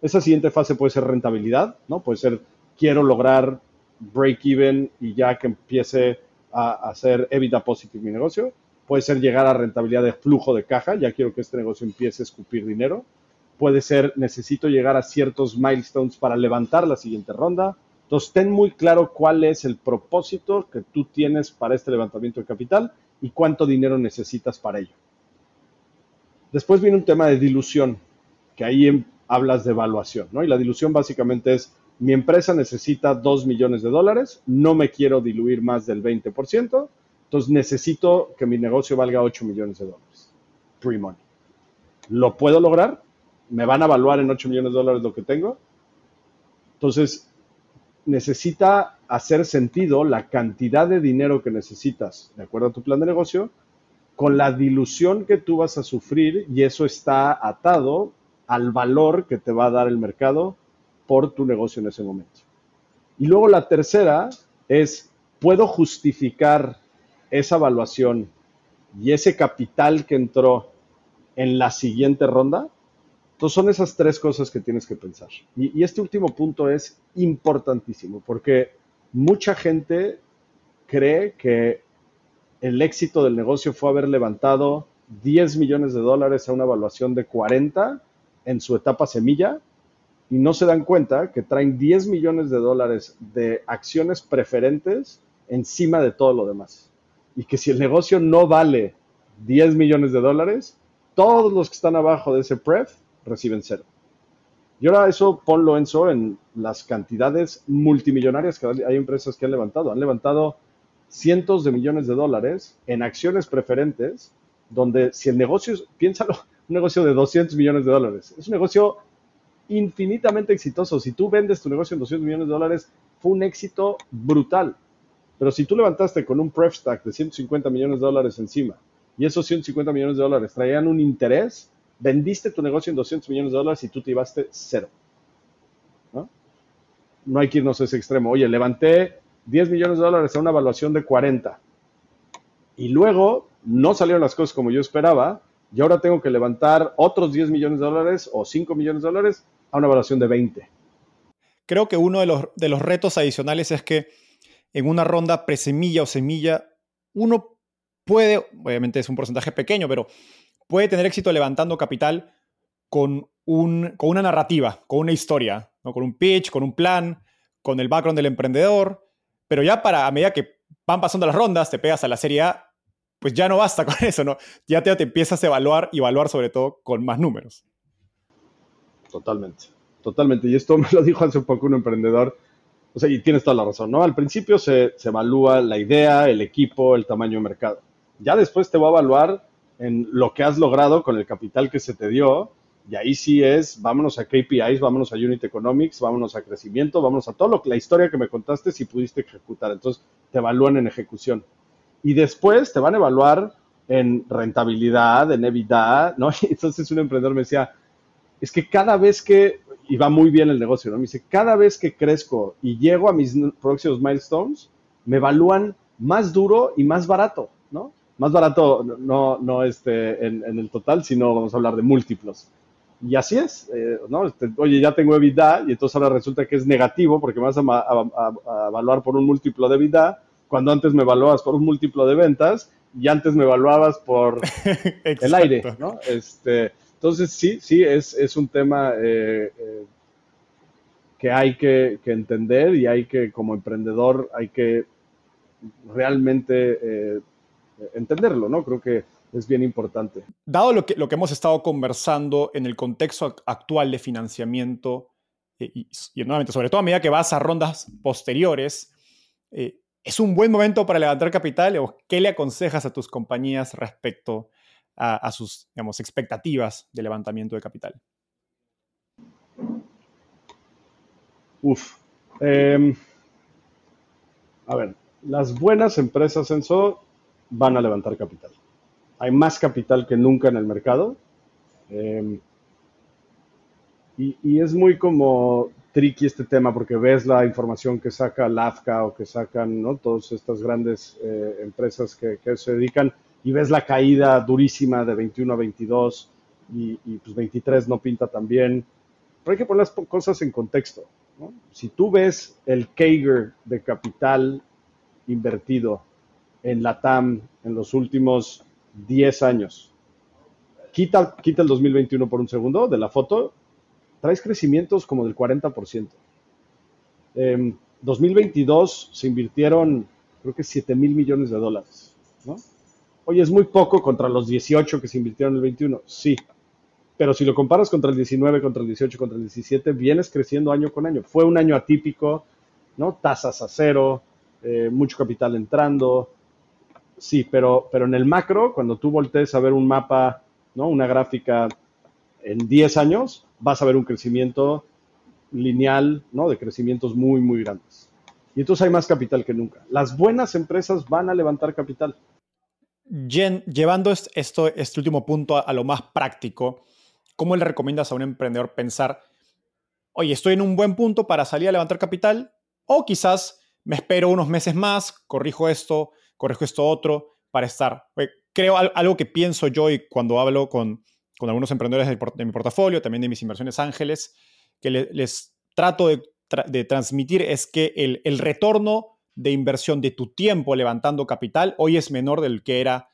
B: Esa siguiente fase puede ser rentabilidad, ¿no? Puede ser quiero lograr break even y ya que empiece a hacer EBITDA positive mi negocio. Puede ser llegar a rentabilidad de flujo de caja, ya quiero que este negocio empiece a escupir dinero. Puede ser necesito llegar a ciertos milestones para levantar la siguiente ronda. Entonces, ten muy claro cuál es el propósito que tú tienes para este levantamiento de capital y cuánto dinero necesitas para ello. Después viene un tema de dilución, que ahí em, hablas de evaluación, ¿no? Y la dilución básicamente es mi empresa necesita 2 millones de dólares, no me quiero diluir más del 20%, entonces necesito que mi negocio valga 8 millones de dólares. Pre-money. ¿Lo puedo lograr? ¿Me van a evaluar en 8 millones de dólares lo que tengo? Entonces, necesita hacer sentido la cantidad de dinero que necesitas, de acuerdo a tu plan de negocio, con la dilución que tú vas a sufrir y eso está atado al valor que te va a dar el mercado por tu negocio en ese momento. Y luego la tercera es, ¿puedo justificar esa evaluación y ese capital que entró en la siguiente ronda? Entonces son esas tres cosas que tienes que pensar. Y, este último punto es importantísimo porque mucha gente cree que el éxito del negocio fue haber levantado 10 millones de dólares a una evaluación de 40 en su etapa semilla y no se dan cuenta que traen 10 millones de dólares de acciones preferentes encima de todo lo demás. Y que si el negocio no vale 10 millones de dólares, todos los que están abajo de ese pref reciben cero. Y ahora eso ponlo, Enzo, en las cantidades multimillonarias que hay empresas que han levantado. Han levantado cientos de millones de dólares en acciones preferentes, donde si el negocio, piénsalo, un negocio de 200 millones de dólares, es un negocio infinitamente exitoso. Si tú vendes tu negocio en 200 millones de dólares, fue un éxito brutal. Pero si tú levantaste con un pref stack de 150 millones de dólares encima y esos 150 millones de dólares traían un interés, vendiste tu negocio en 200 millones de dólares y tú te llevaste cero. ¿no? no hay que irnos a ese extremo. Oye, levanté 10 millones de dólares a una evaluación de 40 y luego no salieron las cosas como yo esperaba y ahora tengo que levantar otros 10 millones de dólares o 5 millones de dólares a una evaluación de 20.
A: Creo que uno de los, de los retos adicionales es que en una ronda presemilla o semilla, uno puede, obviamente es un porcentaje pequeño, pero puede tener éxito levantando capital con, un, con una narrativa, con una historia, ¿no? con un pitch, con un plan, con el background del emprendedor, pero ya para, a medida que van pasando las rondas, te pegas a la serie A, pues ya no basta con eso, ¿no? Ya te, te empiezas a evaluar y evaluar sobre todo con más números.
B: Totalmente, totalmente. Y esto me lo dijo hace un poco un emprendedor. O sea, y tienes toda la razón, ¿no? Al principio se, se evalúa la idea, el equipo, el tamaño de mercado. Ya después te va a evaluar en lo que has logrado con el capital que se te dio. Y ahí sí es, vámonos a KPIs, vámonos a Unit Economics, vámonos a crecimiento, vámonos a todo lo que la historia que me contaste si pudiste ejecutar. Entonces te evalúan en ejecución. Y después te van a evaluar en rentabilidad, en EBITDA, ¿no? Entonces un emprendedor me decía, es que cada vez que, y va muy bien el negocio, ¿no? Me dice, cada vez que crezco y llego a mis próximos milestones, me evalúan más duro y más barato, ¿no? más barato no, no este, en, el total, sino vamos a hablar de múltiplos. Y así es, eh, ¿no? Este, oye, ya tengo EBITDA y entonces ahora resulta que es negativo porque me vas a, evaluar por un múltiplo de EBITDA cuando antes me evaluabas por un múltiplo de ventas y antes me evaluabas por el aire, ¿no? Este, entonces sí, sí, es, es un tema eh, eh, que hay que, que, entender y hay que, como emprendedor, hay que realmente entenderlo, ¿no? Creo que es bien importante.
A: Dado lo que, lo que hemos estado conversando en el contexto actual de financiamiento, eh, y, nuevamente, sobre todo a medida que vas a rondas posteriores, eh, ¿es un buen momento para levantar capital o qué le aconsejas a tus compañías respecto a, sus digamos, expectativas de levantamiento de capital?
B: Uf. Em, a ver, las buenas empresas, en eso van a levantar capital. Hay más capital que nunca en el mercado. Em, y, es muy como tricky este tema porque ves la información que saca LAFCA o que sacan ¿no? todas estas grandes eh, empresas que, se dedican y ves la caída durísima de 21 a 22 y, pues 23 no pinta tan bien. Pero hay que poner las cosas en contexto. Si tú ves el Kager de capital invertido en la TAM en los últimos 10 años. Quita, el 2021 por un segundo de la foto, traes crecimientos como del 40%. En 2022 se invirtieron, creo que 7 mil millones de dólares. ¿no? Oye, es muy poco contra los 18 que se invirtieron en el 21. Sí, pero si lo comparas contra el 19, contra el 18, contra el 17, vienes creciendo año con año. Fue un año atípico, ¿no? Tasas a cero, eh, mucho capital entrando, sí, pero, pero en el macro, cuando tú voltees a ver un mapa, ¿no? Una gráfica en 10 años, vas a ver un crecimiento lineal, ¿no? De crecimientos muy, muy grandes. Y entonces hay más capital que nunca. Las buenas empresas van a levantar capital.
A: Jen, llevando esto, este último punto a, a lo más práctico, ¿cómo le recomiendas a un emprendedor pensar, oye, estoy en un buen punto para salir a levantar capital? O quizás me espero unos meses más, corrijo esto, corrijo esto otro para estar. Creo algo que pienso yo y cuando hablo con, con algunos emprendedores de, mi portafolio, también de mis inversiones ángeles, que les trato de, transmitir es que el, el, retorno de inversión de tu tiempo levantando capital hoy es menor del que era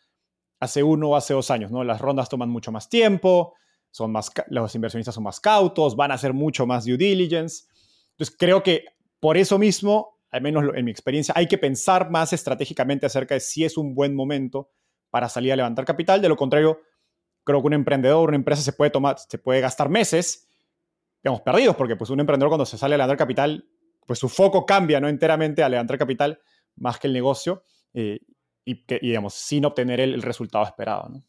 A: hace uno o hace dos años. ¿no? Las rondas toman mucho más tiempo, son más, los inversionistas son más cautos, van a hacer mucho más due diligence. Entonces creo que por eso mismo, al menos en mi experiencia, hay que pensar más estratégicamente acerca de si es un buen momento para salir a levantar capital. De lo contrario, creo que un emprendedor, una empresa se puede tomar, se puede gastar meses, digamos, perdidos, porque pues un emprendedor cuando se sale a levantar capital, pues su foco cambia, ¿no? Enteramente a levantar capital más que el negocio eh, y, que, digamos, sin obtener el, el resultado esperado, ¿no?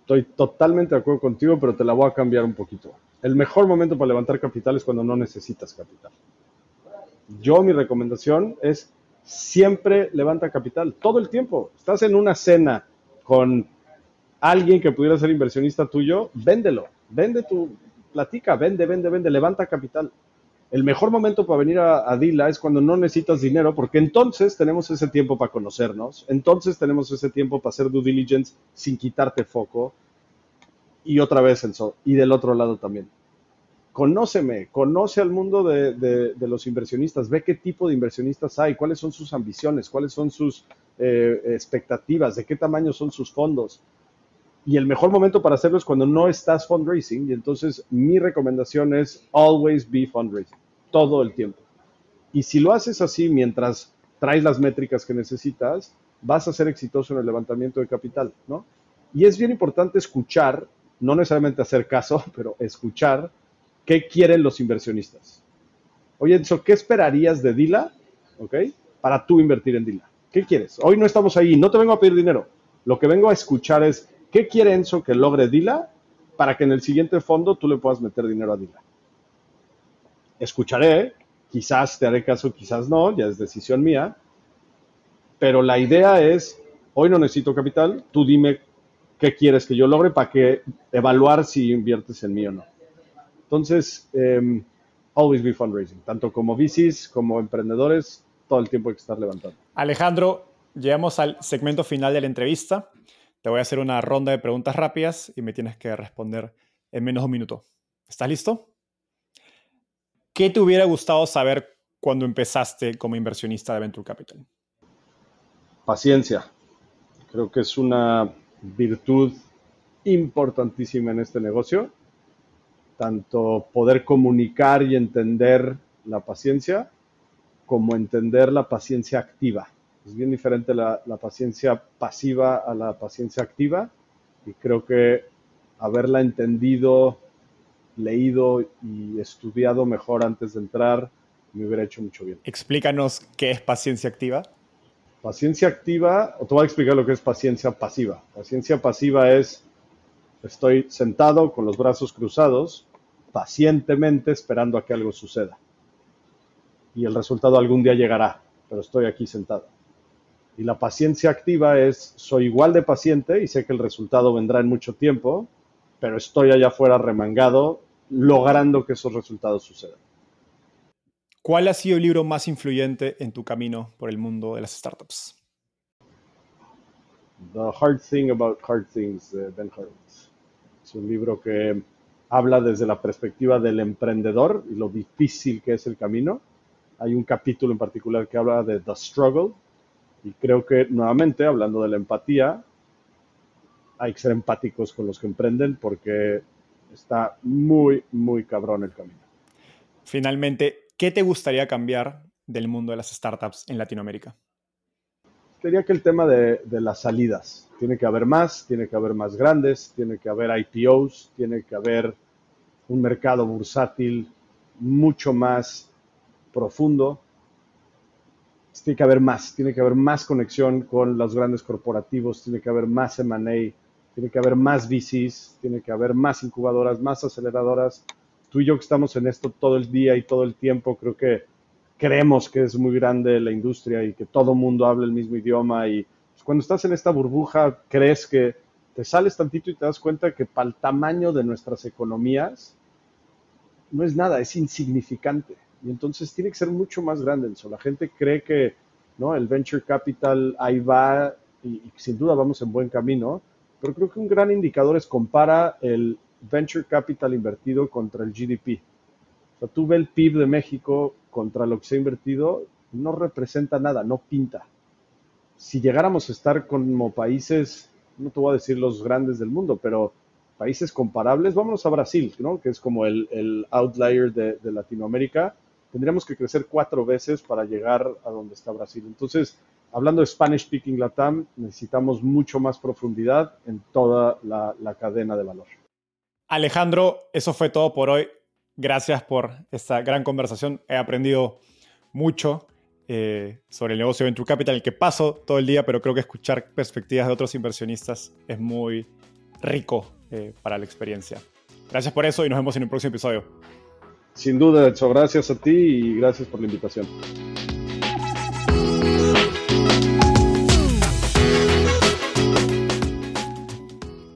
B: Estoy totalmente de acuerdo contigo, pero te la voy a cambiar un poquito. El mejor momento para levantar capital es cuando no necesitas capital. Yo mi recomendación es siempre levanta capital, todo el tiempo. Estás en una cena con alguien que pudiera ser inversionista tuyo, véndelo, vende tu, platica, vende, vende, vende, levanta capital. El mejor momento para venir a, Dila es cuando no necesitas dinero, porque entonces tenemos ese tiempo para conocernos, entonces tenemos ese tiempo para hacer due diligence sin quitarte foco. Y otra vez, Enzo, y del otro lado también conóceme, conoce al mundo de, los inversionistas, ve qué tipo de inversionistas hay, cuáles son sus ambiciones, cuáles son sus eh, expectativas, de qué tamaño son sus fondos. Y el mejor momento para hacerlo es cuando no estás fundraising. Y entonces mi recomendación es always be fundraising, todo el tiempo. Y si lo haces así mientras traes las métricas que necesitas, vas a ser exitoso en el levantamiento de capital, ¿no? Y es bien importante escuchar, no necesariamente hacer caso, pero escuchar qué quieren los inversionistas. Oye, Enzo, ¿qué esperarías de Dila, ok, para tú invertir en Dila? ¿Qué quieres? Hoy no estamos ahí, no te vengo a pedir dinero. Lo que vengo a escuchar es, ¿qué quiere Enzo que logre Dila para que en el siguiente fondo tú le puedas meter dinero a Dila? Escucharé, quizás te haré caso, quizás no, ya es decisión mía, pero la idea es, hoy no necesito capital, tú dime qué quieres que yo logre para que evaluar si inviertes en mí o no. Entonces, em, always be fundraising, tanto como VCs como emprendedores, todo el tiempo hay que estar levantando.
A: Alejandro, llegamos al segmento final de la entrevista. Te voy a hacer una ronda de preguntas rápidas y me tienes que responder en menos de un minuto. ¿Estás listo? ¿Qué te hubiera gustado saber cuando empezaste como inversionista de Venture Capital?
B: Paciencia. Creo que es una virtud importantísima en este negocio tanto poder comunicar y entender la paciencia como entender la paciencia activa. Es bien diferente la, paciencia pasiva a la paciencia activa y creo que haberla entendido, leído y estudiado mejor antes de entrar me hubiera hecho mucho bien.
A: Explícanos qué es paciencia activa.
B: Paciencia activa, o te voy a explicar lo que es paciencia pasiva. Paciencia pasiva es Estoy sentado con los brazos cruzados, pacientemente esperando a que algo suceda. Y el resultado algún día llegará, pero estoy aquí sentado. Y la paciencia activa es, soy igual de paciente y sé que el resultado vendrá en mucho tiempo, pero estoy allá afuera remangado, logrando que esos resultados sucedan.
A: ¿Cuál ha sido el libro más influyente en tu camino por el mundo de las startups?
B: The Hard Thing About Hard Things de Ben Horowitz. Es un libro que habla desde la perspectiva del emprendedor y lo difícil que es el camino. Hay un capítulo en particular que habla de The Struggle y creo que nuevamente, hablando de la empatía, hay que ser empáticos con los que emprenden porque está muy, muy cabrón el camino.
A: Finalmente, ¿qué te gustaría cambiar del mundo de las startups en Latinoamérica?
B: Diría que el tema de, de las salidas, tiene que haber más, tiene que haber más grandes, tiene que haber IPOs, tiene que haber un mercado bursátil mucho más profundo. Tiene que haber más, tiene que haber más conexión con los grandes corporativos, tiene que haber más M&A, tiene que haber más VCs, tiene que haber más incubadoras, más aceleradoras. Tú y yo que estamos en esto todo el día y todo el tiempo, creo que creemos que es muy grande la industria y que todo mundo habla el mismo idioma y cuando estás en esta burbuja, crees que te sales tantito y te das cuenta que para el tamaño de nuestras economías no es nada, es insignificante. Y entonces tiene que ser mucho más grande eso. La gente cree que ¿no? el venture capital ahí va y, sin duda vamos en buen camino, pero creo que un gran indicador es compara el venture capital invertido contra el GDP. O sea, tú ves el PIB de México contra lo que se ha invertido, no representa nada, no pinta. Si llegáramos a estar como países, no te voy a decir los grandes del mundo, pero países comparables, vámonos a Brasil, ¿no? que es como el, outlier de, Latinoamérica, tendríamos que crecer cuatro veces para llegar a donde está Brasil. Entonces, hablando de Spanish Speaking Latam, necesitamos mucho más profundidad en toda la, cadena de valor.
A: Alejandro, eso fue todo por hoy. Gracias por esta gran conversación. He aprendido mucho eh, sobre el negocio de Venture Capital, el que paso todo el día, pero creo que escuchar perspectivas de otros inversionistas es muy rico eh, para la experiencia. Gracias por eso y nos vemos en un próximo episodio.
B: Sin duda, hecho, gracias a ti y gracias por la invitación.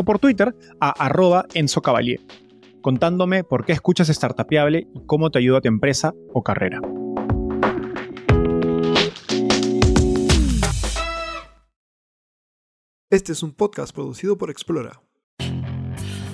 A: o por Twitter a arroba Enzo Cavalier, contándome por qué escuchas Startupiable y cómo te ayuda a tu empresa o carrera.
C: Este es un podcast producido por Explora.